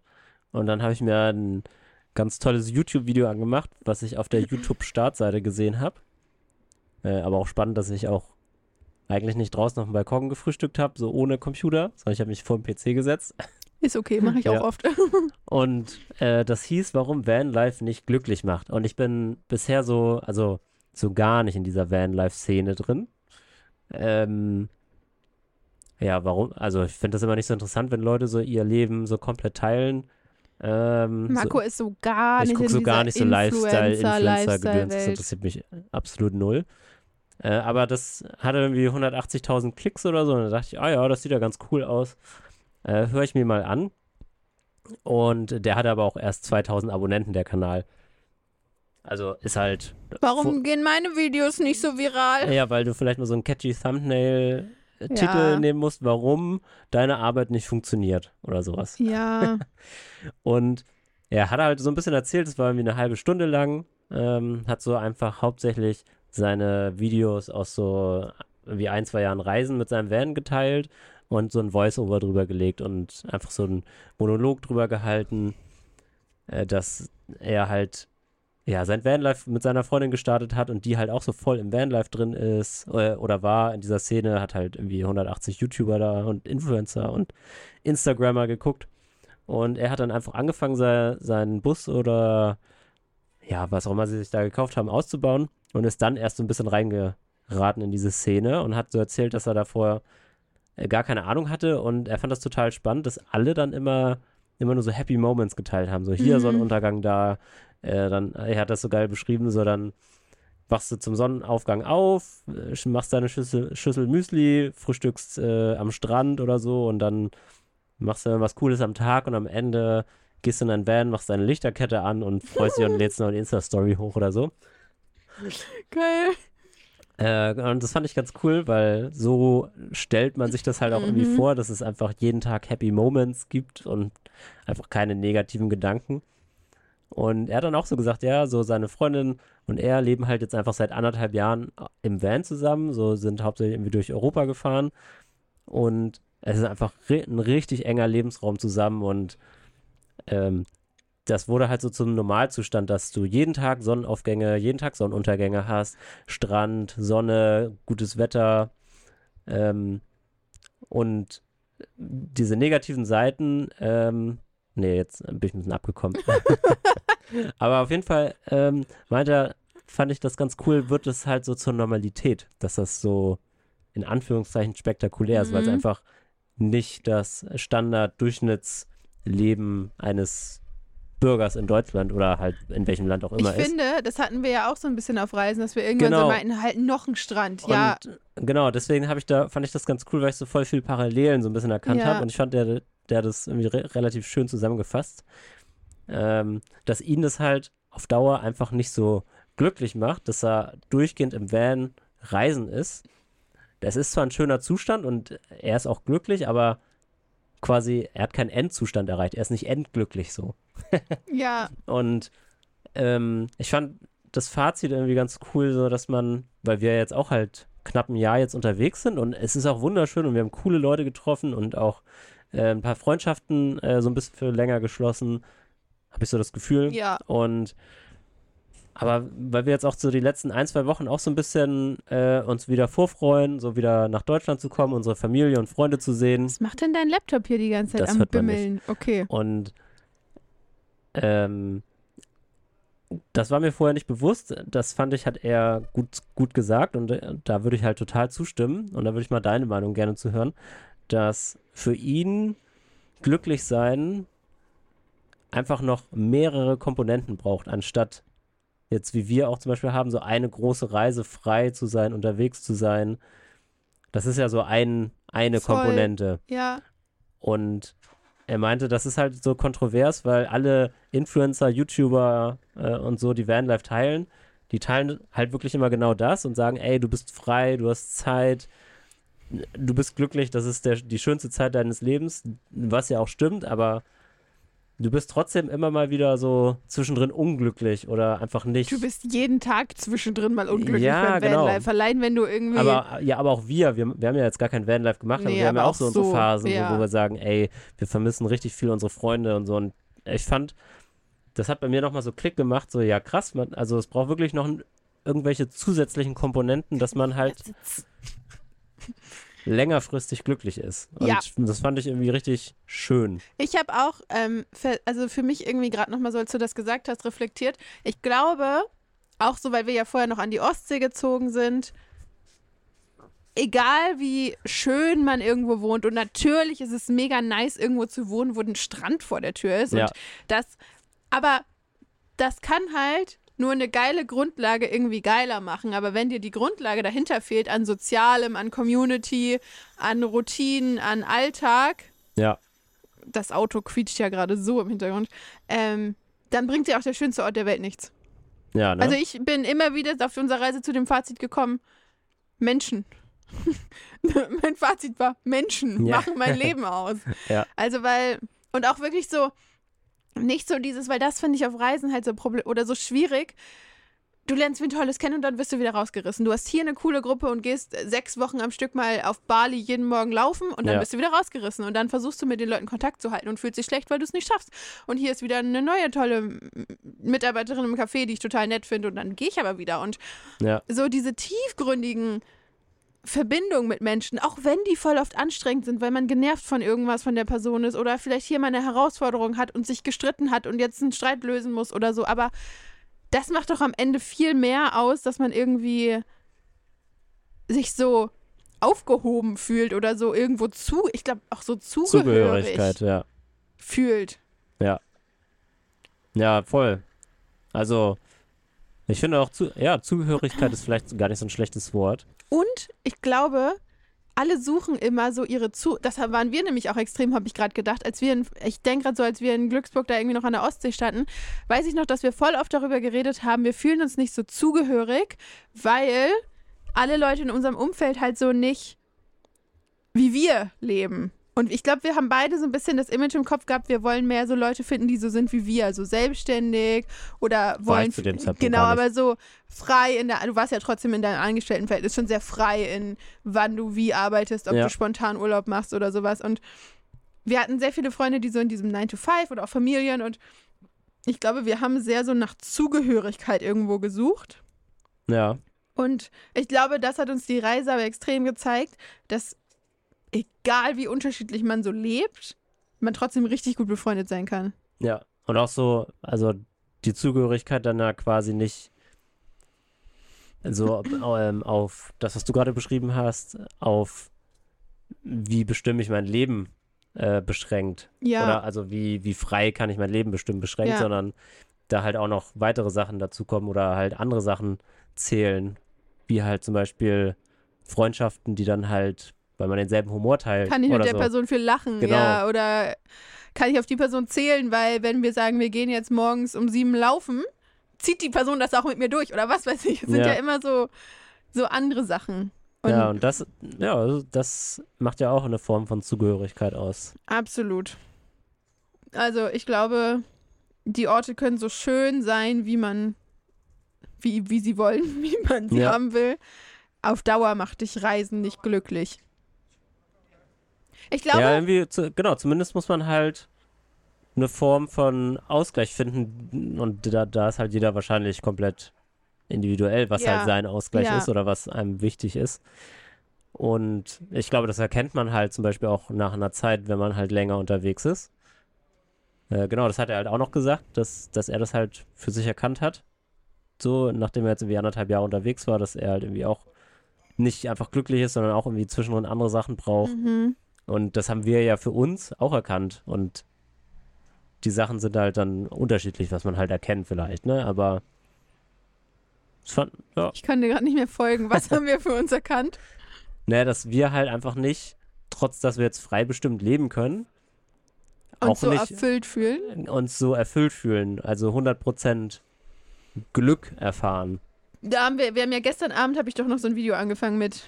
Und dann habe ich mir ein ganz tolles YouTube-Video angemacht, was ich auf der YouTube-Startseite gesehen habe. Äh, aber auch spannend, dass ich auch eigentlich nicht draußen auf dem Balkon gefrühstückt habe, so ohne Computer, sondern ich habe mich vor den PC gesetzt. Ist okay, mache ich ja. auch oft. und äh, das hieß, warum Vanlife nicht glücklich macht. Und ich bin bisher so, also so gar nicht in dieser Vanlife-Szene drin. Ähm, ja, warum? Also ich finde das immer nicht so interessant, wenn Leute so ihr Leben so komplett teilen. Ähm, Marco so, ist so gar nicht Ich gucke so gar nicht so Lifestyle, Influencer-Gedöns. das interessiert mich absolut null. Äh, aber das hatte irgendwie 180.000 Klicks oder so. Und da dachte ich, ah ja, das sieht ja ganz cool aus. Äh, Höre ich mir mal an. Und der hatte aber auch erst 2000 Abonnenten, der Kanal. Also ist halt. Warum gehen meine Videos nicht so viral? Ja, weil du vielleicht mal so ein catchy Thumbnail-Titel ja. nehmen musst, warum deine Arbeit nicht funktioniert oder sowas. Ja. und er hat halt so ein bisschen erzählt, es war irgendwie eine halbe Stunde lang, ähm, hat so einfach hauptsächlich seine Videos aus so wie ein, zwei Jahren Reisen mit seinem Van geteilt und so ein Voice-Over drüber gelegt und einfach so einen Monolog drüber gehalten, äh, dass er halt ja sein Vanlife mit seiner Freundin gestartet hat und die halt auch so voll im Vanlife drin ist äh, oder war in dieser Szene, hat halt irgendwie 180 YouTuber da und Influencer und Instagrammer geguckt und er hat dann einfach angefangen, sei, seinen Bus oder ja, was auch immer sie sich da gekauft haben, auszubauen und ist dann erst so ein bisschen reingeraten in diese Szene und hat so erzählt, dass er davor äh, gar keine Ahnung hatte und er fand das total spannend, dass alle dann immer, immer nur so Happy Moments geteilt haben. So hier mhm. Sonnenuntergang da, äh, dann, er hat das so geil beschrieben, so dann wachst du zum Sonnenaufgang auf, äh, machst deine Schüssel, Schüssel Müsli, frühstückst äh, am Strand oder so und dann machst du was Cooles am Tag und am Ende gehst du in dein Van, machst deine Lichterkette an und freust dich und lädst noch eine Insta-Story hoch oder so. Geil. Äh, und das fand ich ganz cool, weil so stellt man sich das halt auch mhm. irgendwie vor, dass es einfach jeden Tag Happy Moments gibt und einfach keine negativen Gedanken. Und er hat dann auch so gesagt, ja, so seine Freundin und er leben halt jetzt einfach seit anderthalb Jahren im Van zusammen, so sind hauptsächlich irgendwie durch Europa gefahren. Und es ist einfach ein richtig enger Lebensraum zusammen und ähm, das wurde halt so zum Normalzustand, dass du jeden Tag Sonnenaufgänge, jeden Tag Sonnenuntergänge hast, Strand, Sonne, gutes Wetter ähm, und diese negativen Seiten, ähm, nee, jetzt bin ich ein bisschen abgekommen. Aber auf jeden Fall ähm, meint er, fand ich das ganz cool, wird es halt so zur Normalität, dass das so in Anführungszeichen spektakulär ist, weil es mhm. einfach nicht das Standard-Durchschnittsleben eines Bürgers in Deutschland oder halt in welchem Land auch immer ich ist. Ich finde, das hatten wir ja auch so ein bisschen auf Reisen, dass wir irgendwann genau. so meinten, halt noch ein Strand, und ja. Genau, deswegen habe ich da, fand ich das ganz cool, weil ich so voll viel Parallelen so ein bisschen erkannt ja. habe und ich fand, der, der das irgendwie re relativ schön zusammengefasst, ähm, dass ihn das halt auf Dauer einfach nicht so glücklich macht, dass er durchgehend im Van reisen ist. Das ist zwar ein schöner Zustand und er ist auch glücklich, aber quasi, er hat keinen Endzustand erreicht. Er ist nicht endglücklich so. ja. Und ähm, ich fand das Fazit irgendwie ganz cool, so dass man, weil wir jetzt auch halt knapp ein Jahr jetzt unterwegs sind und es ist auch wunderschön und wir haben coole Leute getroffen und auch äh, ein paar Freundschaften äh, so ein bisschen für länger geschlossen, habe ich so das Gefühl. Ja. Und aber weil wir jetzt auch so die letzten ein, zwei Wochen auch so ein bisschen äh, uns wieder vorfreuen, so wieder nach Deutschland zu kommen, unsere Familie und Freunde zu sehen. Was macht denn dein Laptop hier die ganze Zeit das am Bimmeln? Okay. Und ähm, das war mir vorher nicht bewusst. Das fand ich, hat er gut, gut gesagt und äh, da würde ich halt total zustimmen. Und da würde ich mal deine Meinung gerne zu hören, dass für ihn glücklich sein einfach noch mehrere Komponenten braucht, anstatt jetzt wie wir auch zum Beispiel haben, so eine große Reise frei zu sein, unterwegs zu sein. Das ist ja so ein, eine Voll. Komponente. Ja. Und er meinte, das ist halt so kontrovers, weil alle Influencer, YouTuber äh, und so, die Vanlife teilen, die teilen halt wirklich immer genau das und sagen, ey, du bist frei, du hast Zeit, du bist glücklich, das ist der, die schönste Zeit deines Lebens, was ja auch stimmt, aber du bist trotzdem immer mal wieder so zwischendrin unglücklich oder einfach nicht. Du bist jeden Tag zwischendrin mal unglücklich ja, beim genau. Vanlife. Allein wenn du irgendwie. Aber, ja, aber auch wir, wir, wir haben ja jetzt gar kein Vanlife gemacht, nee, aber wir haben ja auch so unsere so, Phasen, ja. wo, wo wir sagen, ey, wir vermissen richtig viel unsere Freunde und so. Und ich fand, das hat bei mir nochmal so Klick gemacht, so, ja krass, man, also es braucht wirklich noch irgendwelche zusätzlichen Komponenten, dass man halt. Längerfristig glücklich ist. Und Ja. das fand ich irgendwie richtig schön. Ich habe auch, ähm, für, also für mich irgendwie gerade nochmal so, als du das gesagt hast, reflektiert. Ich glaube, auch so, weil wir ja vorher noch an die Ostsee gezogen sind, egal wie schön man irgendwo wohnt, und natürlich ist es mega nice, irgendwo zu wohnen, wo ein Strand vor der Tür ist. Ja. Und das, aber das kann halt nur eine geile Grundlage irgendwie geiler machen. Aber wenn dir die Grundlage dahinter fehlt, an Sozialem, an Community, an Routinen, an Alltag, Ja. das Auto quietscht ja gerade so im Hintergrund, ähm, dann bringt dir auch der schönste Ort der Welt nichts. Ja, ne? Also ich bin immer wieder auf unserer Reise zu dem Fazit gekommen, Menschen. mein Fazit war, Menschen Ja. machen mein Leben aus. Ja. Also weil, und auch wirklich so, nicht so dieses, weil das finde ich auf Reisen halt so problem oder so schwierig. Du lernst wen Tolles kennen und dann wirst du wieder rausgerissen. Du hast hier eine coole Gruppe und gehst äh, sechs Wochen am Stück mal auf Bali jeden Morgen laufen und dann Ja. bist du wieder rausgerissen. Und dann versuchst du mit den Leuten Kontakt zu halten und fühlst dich schlecht, weil du es nicht schaffst. Und hier ist wieder eine neue tolle Mitarbeiterin im Café, die ich total nett finde und dann gehe ich aber wieder. Und ja. so diese tiefgründigen Verbindungen mit Menschen, auch wenn die voll oft anstrengend sind, weil man genervt von irgendwas von der Person ist oder vielleicht hier mal eine Herausforderung hat und sich gestritten hat und jetzt einen Streit lösen muss oder so. Aber das macht doch am Ende viel mehr aus, dass man irgendwie sich so aufgehoben fühlt oder so irgendwo zu, ich glaube auch so zugehörig Zugehörigkeit, ja. fühlt. Ja, voll. Also, ich finde auch, zu, ja, Zugehörigkeit ist vielleicht gar nicht so ein schlechtes Wort. Und ich glaube, alle suchen immer so ihre zu. Das waren wir nämlich auch extrem, habe ich gerade gedacht, als wir in, ich denke gerade so, als wir in Glücksburg da irgendwie noch an der Ostsee standen, weiß ich noch, dass wir voll oft darüber geredet haben, wir fühlen uns nicht so zugehörig, weil alle Leute in unserem Umfeld halt so nicht wie wir leben. Und ich glaube, wir haben beide so ein bisschen das Image im Kopf gehabt, wir wollen mehr so Leute finden, die so sind wie wir, so selbstständig oder wollen zu dem genau, aber so frei in der, du warst ja trotzdem in deinem Angestelltenverhältnis schon sehr frei in wann du wie arbeitest, ob Ja. du spontan Urlaub machst oder sowas. Und wir hatten sehr viele Freunde, die so in diesem 9 to 5 oder auch Familien und ich glaube, wir haben sehr so nach Zugehörigkeit irgendwo gesucht. Ja, Und ich glaube, das hat uns die Reise aber extrem gezeigt, dass egal wie unterschiedlich man so lebt, man trotzdem richtig gut befreundet sein kann. ja. Und auch so, also die Zugehörigkeit dann ja quasi nicht so ähm, auf das, was du gerade beschrieben hast, auf wie bestimme ich mein Leben äh, beschränkt. Ja. Oder also wie, wie frei kann ich mein Leben bestimmen beschränkt, Ja. sondern da halt auch noch weitere Sachen dazukommen oder halt andere Sachen zählen, wie halt zum Beispiel Freundschaften, die dann halt, weil man denselben Humor teilt. Kann ich mit der so. Person viel lachen, Genau. ja, oder kann ich auf die Person zählen, weil wenn wir sagen, wir gehen jetzt morgens um sieben laufen, zieht die Person das auch mit mir durch oder was weiß ich. Es sind ja, Ja. immer so, so andere Sachen. Und ja, und das, ja, also das macht ja auch eine Form von Zugehörigkeit aus. absolut. Also ich glaube, die Orte können so schön sein, wie man, wie, wie sie wollen, wie man sie Ja. haben will. Auf Dauer macht dich Reisen nicht glücklich. Ich glaube, ja, irgendwie, zu, genau, zumindest muss man halt eine Form von Ausgleich finden und da, da ist halt jeder wahrscheinlich komplett individuell, was Ja. halt sein Ausgleich Ja. ist oder was einem wichtig ist. Und ich glaube, das erkennt man halt zum Beispiel auch nach einer Zeit, wenn man halt länger unterwegs ist. Äh, genau, das hat er halt auch noch gesagt, dass, dass er das halt für sich erkannt hat. So, nachdem er jetzt irgendwie anderthalb Jahre unterwegs war, dass er halt irgendwie auch nicht einfach glücklich ist, sondern auch irgendwie zwischendrin andere Sachen braucht. mhm. Und das haben wir ja für uns auch erkannt. Und die Sachen sind halt dann unterschiedlich, was man halt erkennt vielleicht, ne? Aber fand, ja, ich kann dir gerade nicht mehr folgen. Was haben wir für uns erkannt? ne, dass wir halt einfach nicht, trotz dass wir jetzt frei bestimmt leben können, Und auch so nicht erfüllt fühlen. uns so erfüllt fühlen, also 100% Glück erfahren. Da haben wir, wir haben ja gestern Abend, habe ich doch noch so ein Video angefangen mit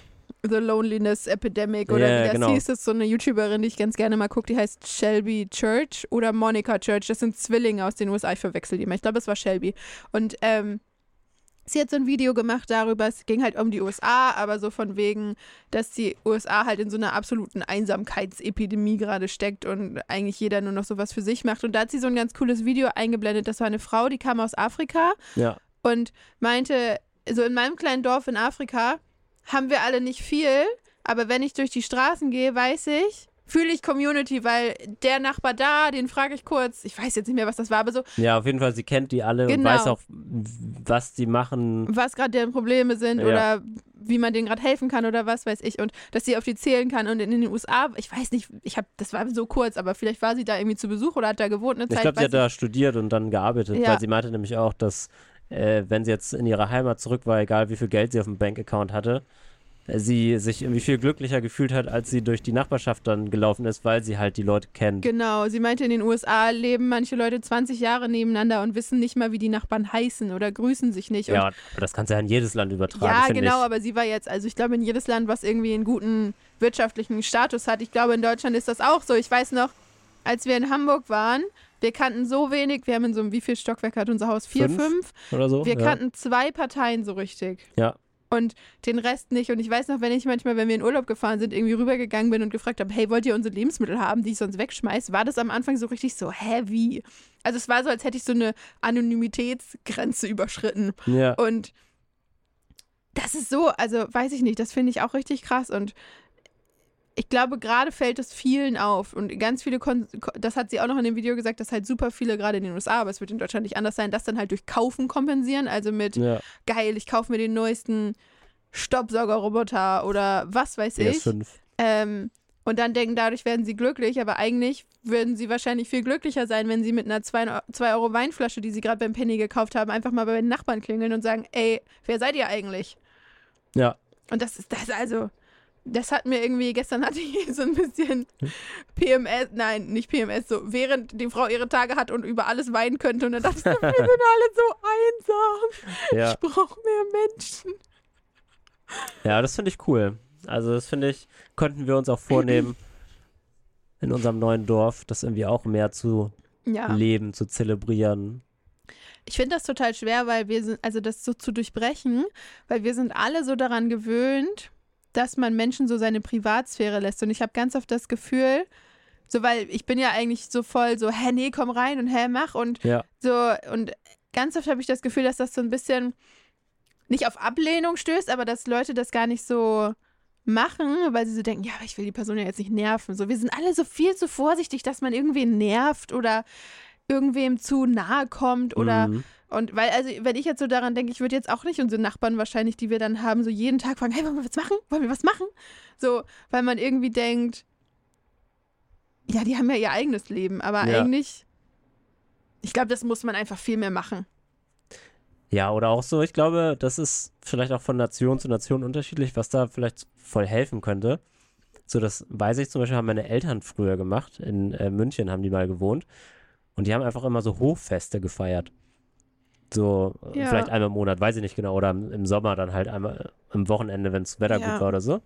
The Loneliness Epidemic oder Ja, wie das genau. hieß. Das ist so eine YouTuberin, die ich ganz gerne mal gucke, die heißt Shelby Church oder Monica Church. Das sind Zwillinge aus den USA, ich verwechsel die immer. Ich glaube, es war Shelby. Und ähm, sie hat so ein Video gemacht darüber, es ging halt um die USA, aber so von wegen, dass die USA halt in so einer absoluten Einsamkeitsepidemie gerade steckt und eigentlich jeder nur noch sowas für sich macht. Und da hat sie so ein ganz cooles Video eingeblendet. Das war eine Frau, die kam aus Afrika Ja, und meinte, so in meinem kleinen Dorf in Afrika haben wir alle nicht viel, Aber wenn ich durch die Straßen gehe, weiß ich, fühle ich Community, weil der Nachbar da, den frage ich kurz, ich weiß jetzt nicht mehr, was das war, aber so. Ja, auf jeden Fall, sie kennt die alle Genau. und weiß auch, was die machen. was gerade deren Probleme sind Ja. oder wie man denen gerade helfen kann oder was weiß ich und dass sie auf die zählen kann und in den USA, ich weiß nicht, ich habe, das war so kurz, aber vielleicht war sie da irgendwie zu Besuch oder hat da gewohnt eine Ich Zeit. glaube, sie hat da studiert und dann gearbeitet, Ja. weil sie meinte nämlich auch, dass äh, wenn sie jetzt in ihre Heimat zurück war, egal wie viel Geld sie auf dem Bankaccount hatte, äh, sie sich irgendwie viel glücklicher gefühlt hat, als sie durch die Nachbarschaft dann gelaufen ist, weil sie halt die Leute kennt. Genau, sie meinte, in den USA leben manche Leute 20 Jahre nebeneinander und wissen nicht mal, wie die Nachbarn heißen oder grüßen sich nicht. Und Ja, aber das kannst du ja in jedes Land übertragen, Ja, genau, ich. aber sie war jetzt, also ich glaube, in jedes Land, was irgendwie einen guten wirtschaftlichen Status hat, ich glaube, in Deutschland ist das auch so. Ich weiß noch, als wir in Hamburg waren, wir kannten so wenig, wir haben in so einem, wie viel Stockwerk hat unser Haus? Vier, Fünf? fünf? Oder so. Wir ja. kannten zwei Parteien so richtig. Ja. Und den Rest nicht. Und ich weiß noch, wenn ich manchmal, wenn wir in Urlaub gefahren sind, irgendwie rübergegangen bin und gefragt habe, hey, wollt ihr unsere Lebensmittel haben, die ich sonst wegschmeiß, war das am Anfang so richtig so, wie? Also es war so, als hätte ich so eine Anonymitätsgrenze überschritten. ja. Und das ist so, also weiß ich nicht, das finde ich auch richtig krass und ich glaube, gerade fällt es vielen auf und ganz viele, Kon das hat sie auch noch in dem Video gesagt, dass halt super viele gerade in den USA, aber es wird in Deutschland nicht anders sein, das dann halt durch Kaufen kompensieren, also mit ja. geil, ich kaufe mir den neuesten Staubsaugerroboter oder was weiß ich. PS5. Ähm, und dann denken, dadurch werden sie glücklich, aber eigentlich würden sie wahrscheinlich viel glücklicher sein, wenn sie mit einer 2 Euro Weinflasche, die sie gerade beim Penny gekauft haben, einfach mal bei den Nachbarn klingeln und sagen, ey, wer seid ihr eigentlich? Ja. Und das ist das also, das hat mir irgendwie, gestern hatte ich so ein bisschen PMS, nein, nicht PMS, so während die Frau ihre Tage hat und über alles weinen könnte und dann dachte ich, wir sind alle so einsam. Ja. Ich brauche mehr Menschen. ja, das finde ich cool. Also das finde ich, könnten wir uns auch vornehmen, in unserem neuen Dorf das irgendwie auch mehr zu Ja. leben, zu zelebrieren. Ich finde das total schwer, weil wir sind, also das so zu durchbrechen, weil wir sind alle so daran gewöhnt, dass man Menschen so seine Privatsphäre lässt. Und ich habe ganz oft das Gefühl, so weil ich bin ja eigentlich so voll so, hä, nee, komm rein und hä, mach und Ja. so und ganz oft habe ich das Gefühl, dass das so ein bisschen nicht auf Ablehnung stößt, aber dass Leute das gar nicht so machen, weil sie so denken, ja, aber ich will die Person ja jetzt nicht nerven. So, wir sind alle so viel zu vorsichtig, dass man irgendwen nervt oder irgendwem zu nahe kommt oder Mhm. Und weil, also, wenn ich jetzt so daran denke, ich würde jetzt auch nicht unsere Nachbarn wahrscheinlich, die wir dann haben, so jeden Tag fragen, hey, wollen wir was machen? Wollen wir was machen? So, weil man irgendwie denkt, ja, die haben ja ihr eigenes Leben, aber Ja. eigentlich, ich glaube, das muss man einfach viel mehr machen. Ja, oder auch so, ich glaube, das ist vielleicht auch von Nation zu Nation unterschiedlich, was da vielleicht voll helfen könnte. So, das weiß ich zum Beispiel, haben meine Eltern früher gemacht. In äh, München haben die mal gewohnt. Und die haben einfach immer so Hochfeste gefeiert. So, äh, Ja. vielleicht einmal im Monat, weiß ich nicht genau. Oder im, Sommer dann halt einmal äh, im Wochenende, wenn das Wetter Ja. gut war oder so.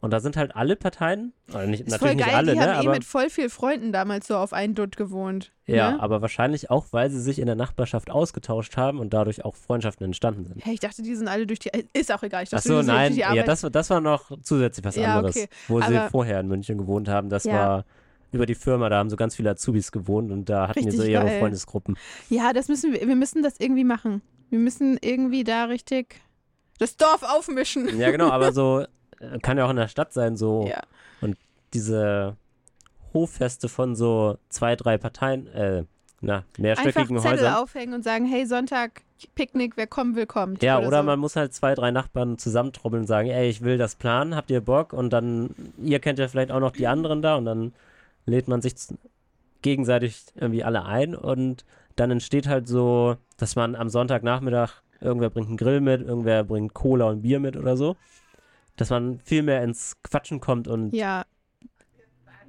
Und da sind halt alle Parteien, oder nicht, Ist natürlich voll geil, nicht alle, die ne? haben eh Aber, mit voll viel Freunden damals so auf einen Dutt gewohnt. ja, ne? aber wahrscheinlich auch, weil sie sich in der Nachbarschaft ausgetauscht haben und dadurch auch Freundschaften entstanden sind. Hey, ich dachte, die sind alle durch die, ist auch egal, ich Ach dachte, so, die sind nein, durch die ja, Arbeit. das, das war noch zusätzlich was Ja, anderes, okay. wo sie Aber- vorher in München gewohnt haben. Das Ja. war über die Firma, da haben so ganz viele Azubis gewohnt und da hatten die so Richtig ihre geil. Freundesgruppen. Ja, das müssen wir, wir müssen das irgendwie machen. Wir müssen irgendwie da richtig das Dorf aufmischen. Ja, genau, aber so äh, kann ja auch in der Stadt sein, so Ja. diese Hoffeste von so zwei, drei Parteien, äh, na, Einfach mehrstöckigen Zettel Häusern. aufhängen und sagen, hey, Sonntag, Picknick, wer kommen will, kommt. Ja, oder so. man muss halt zwei, drei Nachbarn zusammentrobbeln und sagen, ey, ich will das planen, habt ihr Bock? Und dann, ihr kennt ja vielleicht auch noch die anderen da und dann lädt man sich gegenseitig irgendwie alle ein und dann entsteht halt so, dass man am Sonntagnachmittag, irgendwer bringt einen Grill mit, irgendwer bringt Cola und Bier mit oder so, dass man viel mehr ins Quatschen kommt und Ja,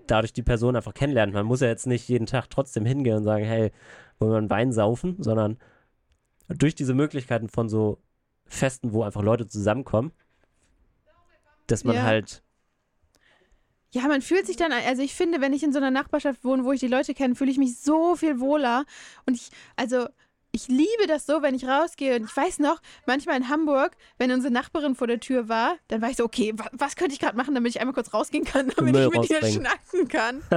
dadurch die Person einfach kennenlernt. Man muss ja jetzt nicht jeden Tag trotzdem hingehen und sagen, hey, wollen wir einen Wein saufen, sondern durch diese Möglichkeiten von so Festen, wo einfach Leute zusammenkommen, dass man Ja. halt, Ja, man fühlt sich dann, also ich finde, wenn ich in so einer Nachbarschaft wohne, wo ich die Leute kenne, fühle ich mich so viel wohler. Und ich, also ich liebe das so, wenn ich rausgehe. Und ich weiß noch, manchmal in Hamburg, wenn unsere Nachbarin vor der Tür war, dann war ich so, okay, wa was könnte ich gerade machen, damit ich einmal kurz rausgehen kann, damit Müll ich mit ihr schnacken kann.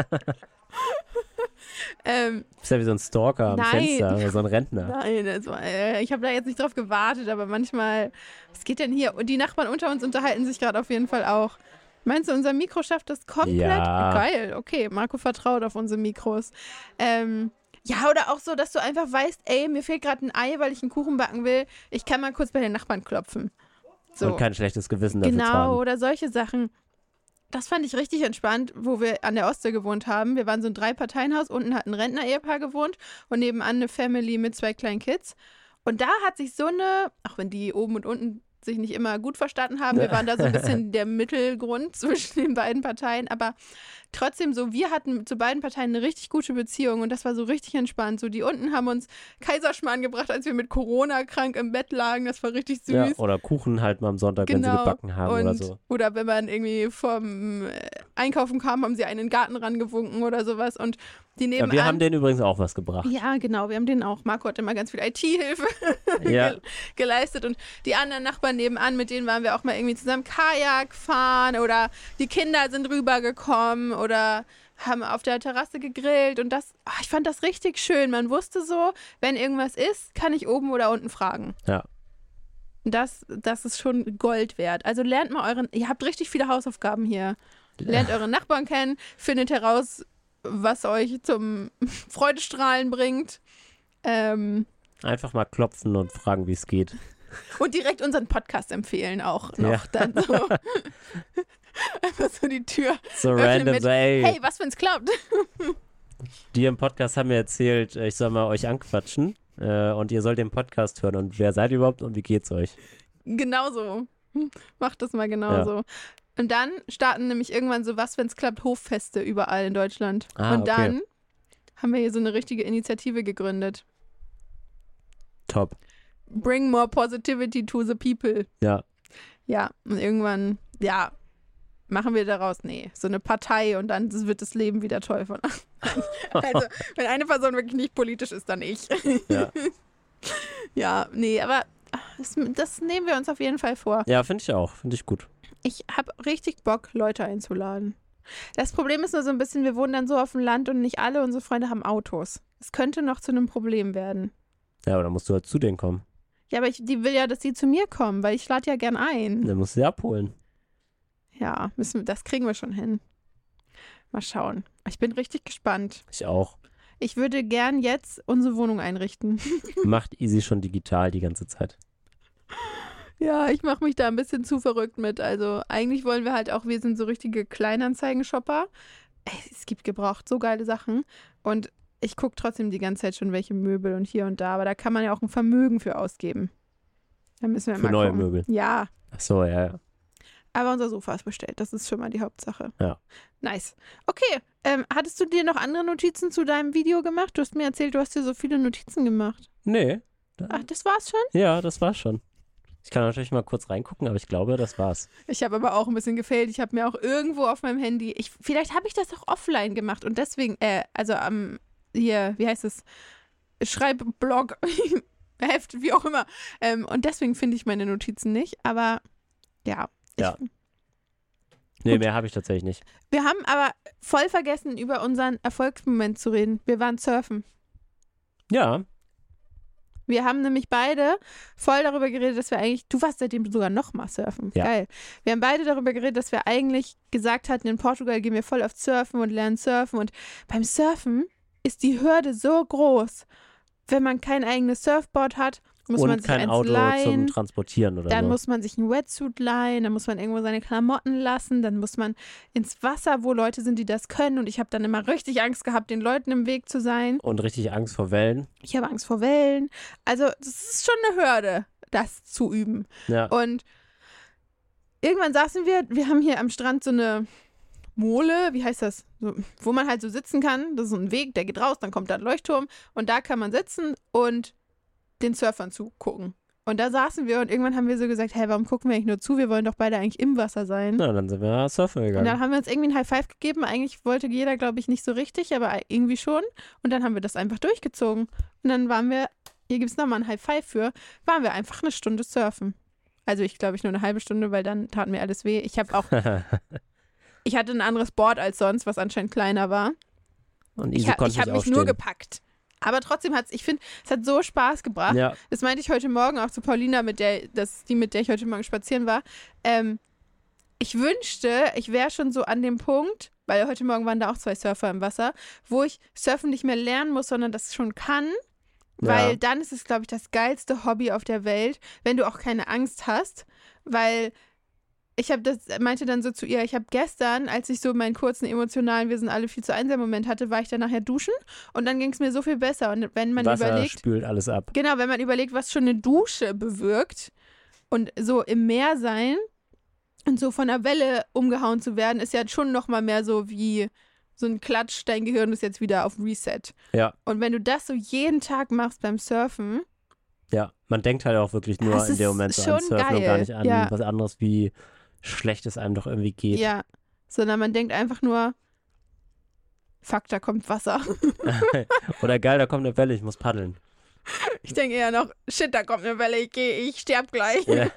ähm, ist ja wie so ein Stalker am Nein. Fenster oder so ein Rentner. Nein, war, äh, ich habe da jetzt nicht drauf gewartet, aber manchmal, was geht denn hier? Und die Nachbarn unter uns unterhalten sich gerade auf jeden Fall auch. Meinst du, unser Mikro schafft das komplett? Ja. Geil, okay. Marco vertraut auf unsere Mikros. Ähm, ja, oder auch so, dass du einfach weißt, ey, mir fehlt gerade ein Ei, weil ich einen Kuchen backen will. Ich kann mal kurz bei den Nachbarn klopfen. So. Und kein schlechtes Gewissen dafür genau, tragen. oder solche Sachen. Das fand ich richtig entspannt, wo wir an der Ostsee gewohnt haben. Wir waren so ein Drei-Parteien-Haus. Unten hat ein Rentner-Ehepaar gewohnt und nebenan eine Family mit zwei kleinen Kids. Und da hat sich so eine, auch wenn die oben und unten sich nicht immer gut verstanden haben, wir waren da so ein bisschen der Mittelgrund zwischen den beiden Parteien, aber trotzdem so, wir hatten zu beiden Parteien eine richtig gute Beziehung und das war so richtig entspannt. So, die unten haben uns Kaiserschmarrn gebracht, als wir mit Corona krank im Bett lagen. Das war richtig süß. Ja, oder Kuchen halt mal am Sonntag, wenn sie Genau. gebacken haben und, oder so. Oder wenn man irgendwie vom äh, Einkaufen kam, haben sie einen in den Garten rangewunken oder sowas. Und die Ja, nebenan. wir haben denen übrigens auch was gebracht. ja, genau, wir haben den auch. Marco hat immer ganz viel IT-Hilfe Ja, ge geleistet und die anderen Nachbarn nebenan, mit denen waren wir auch mal irgendwie zusammen Kajak fahren oder die Kinder sind rübergekommen oder haben auf der Terrasse gegrillt und das, ah, ich fand das richtig schön. Man wusste so, wenn irgendwas ist, kann ich oben oder unten fragen. Ja. Das, das ist schon Gold wert. Also lernt mal euren, ihr habt richtig viele Hausaufgaben hier. Lernt eure Nachbarn kennen, findet heraus, was euch zum Freudestrahlen bringt. Ähm, einfach mal klopfen und fragen, wie es geht. und direkt unseren Podcast empfehlen auch noch. Ja. Dann so. Einfach so die Tür. So random, mit, ey, Hey, was, wenn's klappt? die im Podcast haben mir erzählt, äh, ich soll mal euch anquatschen äh, und ihr sollt den Podcast hören und wer seid ihr überhaupt und wie geht's euch? Genauso. Hm, Macht das mal genauso. Und dann starten nämlich irgendwann so was, wenn's klappt, Hoffeste überall in Deutschland. Ah, und okay. dann haben wir hier so eine richtige Initiative gegründet. Top. Bring more positivity to the people. Ja. Ja, und irgendwann, ja, machen wir daraus, nee, so eine Partei und dann wird das Leben wieder toll von. also, wenn eine Person wirklich nicht politisch ist, dann ich. Ja, ja, nee, aber das, das nehmen wir uns auf jeden Fall vor. ja finde ich auch. Finde ich gut. Ich habe richtig Bock, Leute einzuladen. Das Problem ist nur so ein bisschen, wir wohnen dann so auf dem Land und nicht alle unsere Freunde haben Autos. Es könnte noch zu einem Problem werden. Ja, aber dann musst du halt zu denen kommen. Ja, aber ich, die will ja, dass sie zu mir kommen, weil ich lade ja gern ein. Dann musst du sie abholen. Ja, müssen wir, das kriegen wir schon hin. Mal schauen. Ich bin richtig gespannt. Ich auch. Ich würde gern jetzt unsere Wohnung einrichten. Macht Easy schon digital die ganze Zeit. Ja, ich mache mich da ein bisschen zu verrückt mit. Also eigentlich wollen wir halt auch, wir sind so richtige Kleinanzeigenshopper. Es gibt gebraucht so geile Sachen. Und ich gucke trotzdem die ganze Zeit schon, welche Möbel und hier und da. Aber da kann man ja auch ein Vermögen für ausgeben. Da müssen wir Für mal neue gucken. Möbel. Ja, Ach so, ja, ja. Aber unser Sofa ist bestellt. Das ist schon mal die Hauptsache. Ja. Nice. Okay, ähm, hattest du dir noch andere Notizen zu deinem Video gemacht? Du hast mir erzählt, du hast dir so viele Notizen gemacht. Nee. Ach, das war's schon? Ja, das war's schon. Ich kann natürlich mal kurz reingucken, aber ich glaube, das war's. Ich habe aber auch ein bisschen gefailt. Ich habe mir auch irgendwo auf meinem Handy, ich, vielleicht habe ich das auch offline gemacht und deswegen, äh, also am, hier, wie heißt es? Schreibblog, Heft, wie auch immer. Ähm, und deswegen finde ich meine Notizen nicht, aber ja. Ja. Nee, Gut. mehr habe ich tatsächlich nicht. wir haben aber voll vergessen, über unseren Erfolgsmoment zu reden. Wir waren surfen. Ja, Wir haben nämlich beide voll darüber geredet, dass wir eigentlich, du warst seitdem sogar noch mal surfen. Ja. Geil. Wir haben beide darüber geredet, dass wir eigentlich gesagt hatten, in Portugal gehen wir voll auf Surfen und lernen Surfen. Und beim Surfen ist die Hürde so groß. Wenn man kein eigenes Surfboard hat, muss man und kein Auto leihen. zum Transportieren oder Dann so. muss man sich ein Wetsuit leihen, dann muss man irgendwo seine Klamotten lassen, dann muss man ins Wasser, wo Leute sind, die das können. Und ich habe dann immer richtig Angst gehabt, den Leuten im Weg zu sein. und richtig Angst vor Wellen. Ich habe Angst vor Wellen. Also, das ist schon eine Hürde, das zu üben. Ja, Und irgendwann saßen wir, wir haben hier am Strand so eine Mole, wie heißt das? So, wo man halt so sitzen kann. Das ist so ein Weg, der geht raus, dann kommt da ein Leuchtturm und da kann man sitzen und den Surfern zugucken. Und da saßen wir und irgendwann haben wir so gesagt, hey, warum gucken wir eigentlich nur zu? Wir wollen doch beide eigentlich im Wasser sein. na, dann sind wir surfen Und gegangen. dann haben wir uns irgendwie ein High Five gegeben. Eigentlich wollte jeder, glaube ich, nicht so richtig, aber irgendwie schon. Und dann haben wir das einfach durchgezogen. Und dann waren wir, hier gibt es nochmal ein High Five für, waren wir einfach eine Stunde surfen. Also ich glaube ich nur eine halbe Stunde, weil dann tat mir alles weh. Ich habe auch, ich hatte ein anderes Board als sonst, was anscheinend kleiner war. und Ich, Easy ha, ich habe mich nur gepackt. Aber trotzdem hat es, ich finde, es hat so Spaß gebracht. Ja, Das meinte ich heute Morgen auch zu Paulina, mit der, das, die, mit der ich heute Morgen spazieren war. Ähm, ich wünschte, ich wäre schon so an dem Punkt, weil heute Morgen waren da auch zwei Surfer im Wasser, wo ich Surfen nicht mehr lernen muss, sondern das schon kann. Weil Ja. dann ist es, glaube ich, das geilste Hobby auf der Welt, wenn du auch keine Angst hast. Weil ich habe das, meinte dann so zu ihr, ich habe gestern, als ich so meinen kurzen emotionalen, wir sind alle viel zu einsam Moment hatte, war ich dann nachher duschen und dann ging es mir so viel besser. Und wenn man Wasser überlegt, spült alles ab. Genau, wenn man überlegt, was schon eine Dusche bewirkt und so im Meer sein und so von der Welle umgehauen zu werden, ist ja schon noch mal mehr so wie so ein Klatsch, dein Gehirn ist jetzt wieder auf Reset. Ja. Und wenn du das so jeden Tag machst beim Surfen, Ja, man denkt halt auch wirklich nur Das in dem Moment so an Surfen und geil. gar nicht an Ja. was anderes, wie schlecht es einem doch irgendwie geht. ja, sondern man denkt einfach nur, fuck, da kommt Wasser. Oder geil, da kommt eine Welle, ich muss paddeln. Ich denke eher noch, shit, da kommt eine Welle, ich gehe, ich sterb gleich. Ja,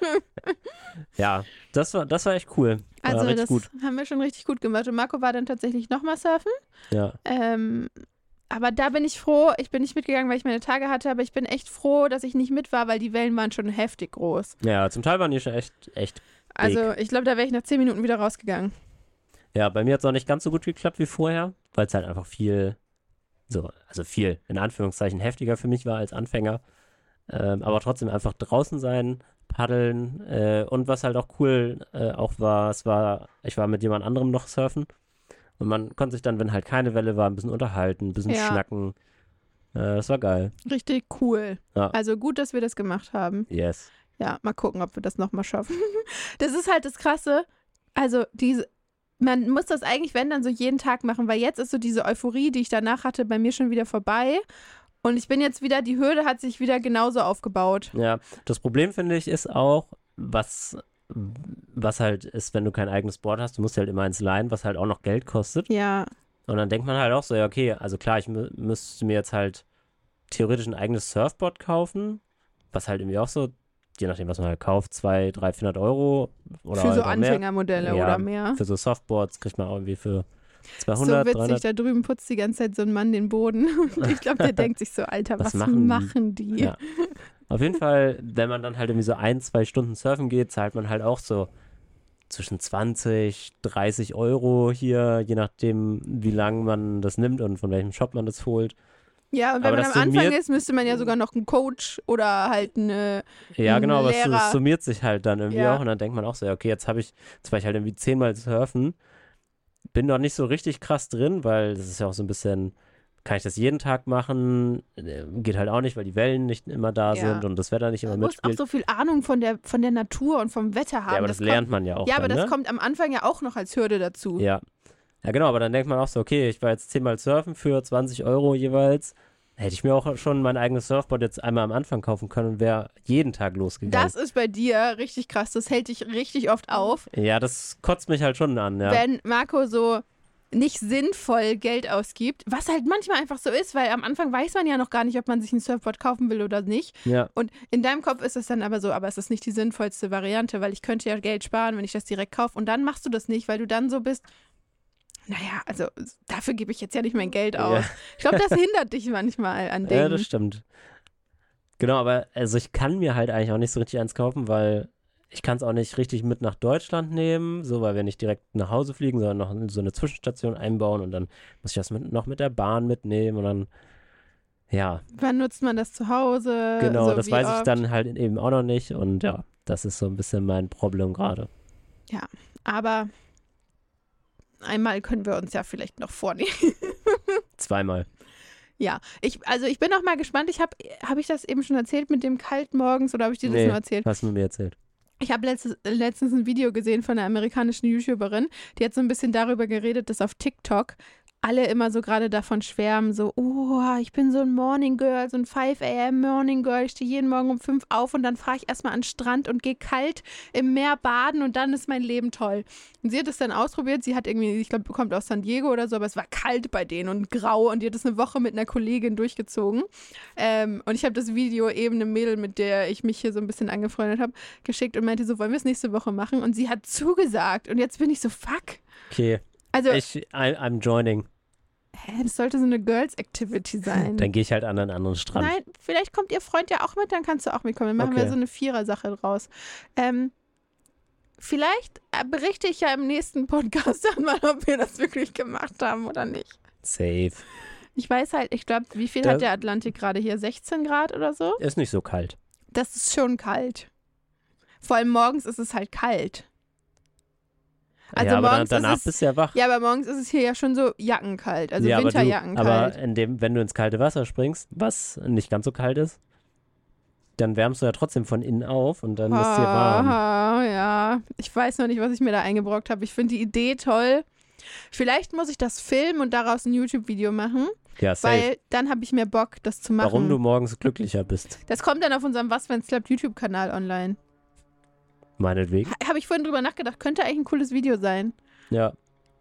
ja das, war, das war echt cool. War Also das gut. haben wir schon richtig gut gemacht. Und Marco war dann tatsächlich nochmal surfen. Ja. Ähm, aber da bin ich froh. Ich bin nicht mitgegangen, weil ich meine Tage hatte, aber ich bin echt froh, dass ich nicht mit war, weil die Wellen waren schon heftig groß. ja, zum Teil waren die schon echt, echt. Also ich glaube, da wäre ich nach zehn Minuten wieder rausgegangen. Ja, bei mir hat es auch nicht ganz so gut geklappt wie vorher, weil es halt einfach viel, so, also viel, in Anführungszeichen, heftiger für mich war als Anfänger. Ähm, aber trotzdem einfach draußen sein, paddeln äh, und was halt auch cool äh, auch war, es war, ich war mit jemand anderem noch surfen und man konnte sich dann, wenn halt keine Welle war, ein bisschen unterhalten, ein bisschen Ja. schnacken. Äh, das war geil. Richtig cool. Ja. Also gut, dass wir das gemacht haben. Yes. Ja, mal gucken, ob wir das nochmal schaffen. das ist halt das Krasse. Also diese, man muss das eigentlich, wenn, dann so jeden Tag machen, weil jetzt ist so diese Euphorie, die ich danach hatte, bei mir schon wieder vorbei. Und ich bin jetzt wieder, die Hürde hat sich wieder genauso aufgebaut. Ja, das Problem finde ich ist auch, was, was halt ist, wenn du kein eigenes Board hast, du musst halt immer eins leihen, was halt auch noch Geld kostet. Ja, Und dann denkt man halt auch so, ja, okay, also klar, ich mü müsste mir jetzt halt theoretisch ein eigenes Surfboard kaufen, was halt irgendwie auch so, je nachdem, was man halt kauft, 200, 300, 400 Euro oder für so mehr. Anfängermodelle Ja, oder mehr. Für so Softboards kriegt man auch irgendwie für So 200, witzig, 300. da drüben putzt die ganze Zeit so ein Mann den Boden. Und ich glaube, der denkt sich so, Alter, Was was, machen machen, die? die? Ja. Auf jeden Fall, wenn man dann halt irgendwie so ein, zwei Stunden surfen geht, zahlt man halt auch so zwischen 20, 30 Euro hier, je nachdem, wie lange man das nimmt und von welchem Shop man das holt. Ja, und wenn Aber man das am Anfang summiert- ist, müsste man ja sogar noch einen Coach oder halt eine. Ja, genau, aber es summiert sich halt dann irgendwie Ja. auch und dann denkt man auch so, ja, okay, jetzt habe ich, jetzt war ich halt irgendwie zehnmal surfen, bin noch nicht so richtig krass drin, weil das ist ja auch so ein bisschen, kann ich das jeden Tag machen? Äh, Geht halt auch nicht, weil die Wellen nicht immer da Ja. sind und das Wetter nicht immer Man muss auch mitspielt. so viel Ahnung von der, von der Natur und vom Wetter haben. ja, aber das, kommt, lernt man ja auch Ja, aber dann, das ne? kommt am Anfang ja auch noch als Hürde dazu. Ja. Ja, genau, aber dann denkt man auch so, okay, ich war jetzt zehnmal surfen für 20 Euro jeweils. Hätte ich mir auch schon mein eigenes Surfboard jetzt einmal am Anfang kaufen können und wäre jeden Tag losgegangen. Das ist bei dir richtig krass. Das hält dich richtig oft auf, ja, das kotzt mich halt schon an, ja. wenn Marco so nicht sinnvoll Geld ausgibt, was halt manchmal einfach so ist, weil am Anfang weiß man ja noch gar nicht, ob man sich ein Surfboard kaufen will oder nicht. ja. Und in deinem Kopf ist es dann aber so, aber es ist nicht die sinnvollste Variante, weil ich könnte ja Geld sparen, wenn ich das direkt kaufe. Und dann machst du das nicht, weil du dann so bist, naja, also dafür gebe ich jetzt ja nicht mein Geld aus. Ja. Ich glaube, das hindert dich manchmal an Dingen. Ja, das stimmt. Genau, aber also ich kann mir halt eigentlich auch nicht so richtig eins kaufen, weil ich kann es auch nicht richtig mit nach Deutschland nehmen, so weil wir nicht direkt nach Hause fliegen, sondern noch so eine Zwischenstation einbauen und dann muss ich das mit, noch mit der Bahn mitnehmen und dann ja, Wann nutzt man das zu Hause? genau, so das weiß ich oft? dann halt eben auch noch nicht und ja, das ist so ein bisschen mein Problem gerade. Aber einmal können wir uns ja vielleicht noch vornehmen. Zweimal. Ja, ich, also ich bin auch mal gespannt. Ich habe, habe ich das eben schon erzählt mit dem kalt morgens oder habe ich dir das Nee. nur erzählt? Hast du mir erzählt? Ich habe letztens, letztens ein Video gesehen von einer amerikanischen YouTuberin, die hat so ein bisschen darüber geredet, dass auf TikTok alle immer so gerade davon schwärmen, so, oh, ich bin so ein Morning Girl, so ein 5 a.m. Morning Girl, ich stehe jeden Morgen um 5 auf und dann fahre ich erstmal an den Strand und gehe kalt im Meer baden und dann ist mein Leben toll. Und sie hat es dann ausprobiert, sie hat irgendwie, ich glaube, kommt aus San Diego oder so, aber es war kalt bei denen und grau und die hat es eine Woche mit einer Kollegin durchgezogen. Ähm, und ich habe das Video eben einem Mädel, mit der ich mich hier so ein bisschen angefreundet habe, geschickt und meinte so, wollen wir es nächste Woche machen? Und sie hat zugesagt. Und jetzt bin ich so, fuck. Okay, Also, ich, I'm joining. Hä, das sollte so eine Girls-Activity sein. Dann gehe ich halt an einen anderen Strand. Nein, vielleicht kommt ihr Freund ja auch mit, dann kannst du auch mitkommen. Dann machen wir Okay. so eine Vierer-Sache draus. Ähm, vielleicht äh, berichte ich ja im nächsten Podcast dann mal, ob wir das wirklich gemacht haben oder nicht. Safe. Ich weiß halt, ich glaube, wie viel Da- hat der Atlantik gerade hier? 16 Grad oder so? Ist nicht so kalt. Das ist schon kalt. Vor allem morgens ist es halt kalt. Also ja, aber dann, morgens danach ist es, bist du ja wach. Ja, aber morgens ist es hier ja schon so jackenkalt, also ja, aber, du, Winterjackenkalt. aber dem, wenn du ins kalte Wasser springst, was nicht ganz so kalt ist, dann wärmst du ja trotzdem von innen auf und dann ist dir warm. Ja, ich weiß noch nicht, was ich mir da eingebrockt habe. Ich finde die Idee toll. Vielleicht muss ich das filmen und daraus ein YouTube-Video machen, Ja, safe. weil dann habe ich mehr Bock, das zu machen. Warum du morgens glücklicher bist, das kommt dann auf unserem Was, wenn's klappt YouTube-Kanal online. Meinetwegen. Ha- Habe ich vorhin drüber nachgedacht, könnte eigentlich ein cooles Video sein. Ja,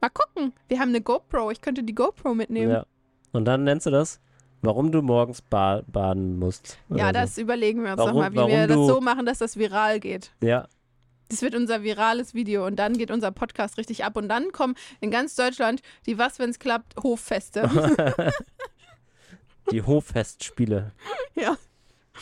Mal gucken. Wir haben eine GoPro. Ich könnte die GoPro mitnehmen. ja. Und dann nennst du das, warum du morgens ba baden musst. Ja, oder so. das überlegen wir uns nochmal, wie wir das so machen, dass das viral geht. Ja, Das wird unser virales Video und dann geht unser Podcast richtig ab und dann kommen in ganz Deutschland die Was, wenn's klappt, Hoffeste. die Hoffestspiele ja.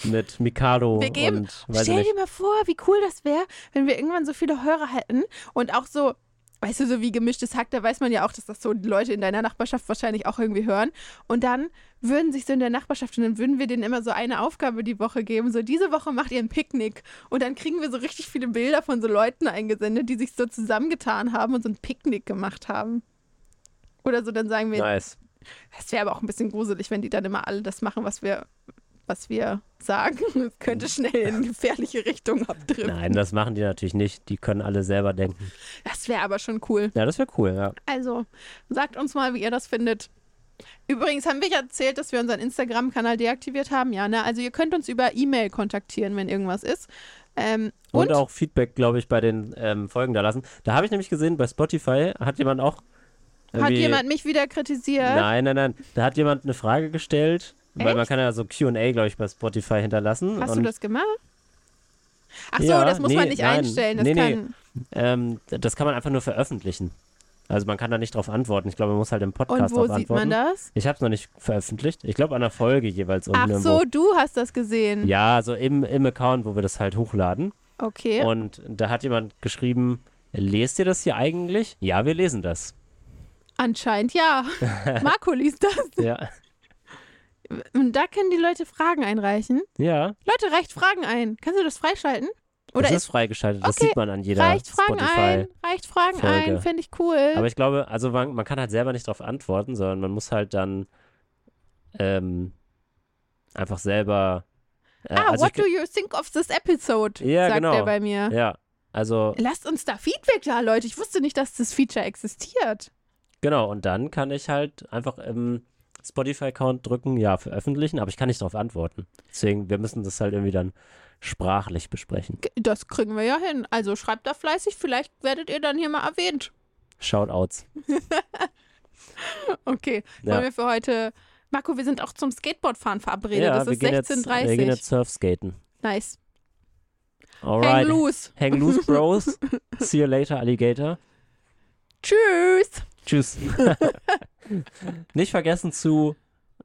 Mit Mikado Wir geben- und Stell dir mal vor, wie cool das wäre, wenn wir irgendwann so viele Hörer hätten und auch so, weißt du, so wie gemischtes Hack, da weiß man ja auch, dass das so die Leute in deiner Nachbarschaft wahrscheinlich auch irgendwie hören. Und dann würden sich so in der Nachbarschaft und dann würden wir denen immer so eine Aufgabe die Woche geben. So, diese Woche macht ihr ein Picknick. Und dann kriegen wir so richtig viele Bilder von so Leuten eingesendet, die sich so zusammengetan haben und so ein Picknick gemacht haben. Oder so, dann sagen wir, Nice. es wäre aber auch ein bisschen gruselig, wenn die dann immer alle das machen, was wir, was wir sagen. Es könnte schnell in gefährliche Richtung abdriften. Nein, das machen die natürlich nicht. Die können alle selber denken. Das wäre aber schon cool. Ja, das wäre cool, ja. Also, sagt uns mal, wie ihr das findet. Übrigens haben wir ja erzählt, dass wir unseren Instagram-Kanal deaktiviert haben. Ja, ne? Also ihr könnt uns über E-Mail kontaktieren, wenn irgendwas ist. Ähm, Und, und, auch Feedback, glaube ich, bei den ähm, Folgen da lassen. Da habe ich nämlich gesehen, bei Spotify hat jemand auch. hat jemand mich wieder kritisiert? Nein, nein, nein. Da hat jemand eine Frage gestellt, weil Echt? man kann ja so QA, glaube ich, bei Spotify hinterlassen. Hast und, du das gemacht? Ach so, Ja, das muss nee, man nicht nein. einstellen. Das Nee, nee. kann, Ähm, das kann man einfach nur veröffentlichen. Also man kann da nicht drauf antworten. Ich glaube, man muss halt im Und Podcast wo drauf sieht antworten. man das? Ich habe es noch nicht veröffentlicht. Ich glaube, an der Folge jeweils Ach irgendwo. so, du hast das gesehen. Ja, so im, im Account, wo wir das halt hochladen. Okay. Und da hat jemand geschrieben, lest ihr das hier eigentlich? Ja, wir lesen das. Anscheinend ja. Marco liest das. Ja. Und da können die Leute Fragen einreichen. Ja, Leute, reicht Fragen ein. Kannst du das freischalten? Oder das ist ist freigeschaltet. Das Okay, sieht man an jeder reicht Fragen Spotify. ein, reicht Fragen Folge. ein, finde ich cool. Aber ich glaube, also man, man kann halt selber nicht darauf antworten, sondern man muss halt dann ähm, einfach selber. Äh, ah, also what do you think of this episode? Ja, sagt genau. er bei mir. Ja, also Lasst uns da Feedback da, Leute. Ich wusste nicht, dass das Feature existiert. genau. Und dann kann ich halt einfach im Spotify-Account drücken, ja, veröffentlichen, aber ich kann nicht darauf antworten. Deswegen, wir müssen das halt irgendwie dann sprachlich besprechen. Das kriegen wir ja hin. Also schreibt da fleißig, vielleicht werdet ihr dann hier mal erwähnt. Shoutouts. Okay, Ja. wollen wir für heute. Marco, wir sind auch zum Skateboardfahren verabredet. Ja, das ist gehen, jetzt, 16.30 wir gehen jetzt Surfskaten. Nice. Alright. Hang loose. Hang loose, Bros. See you later, Alligator. Tschüss. Tschüss. Nicht vergessen zu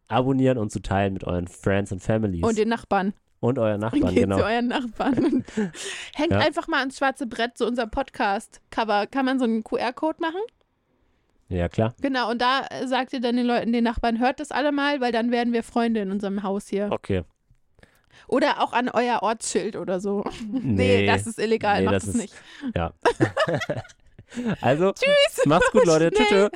abonnieren und zu teilen mit euren Friends and Families. Und den Nachbarn. und euren Nachbarn, Geht genau. zu euren Nachbarn. Hängt Ja. einfach mal ans schwarze Brett, so unser Podcast-Cover. Kann man so einen QR-Code machen? Ja, klar. Genau, und da äh, sagt ihr dann den Leuten, den Nachbarn, hört das alle mal, weil dann werden wir Freunde in unserem Haus hier. Okay. Oder auch an euer Ortsschild oder so. Nee, Nee. das ist illegal, Nee, macht das es ist- nicht. Also, Tschüss. Macht's gut, Leute. Tschüss.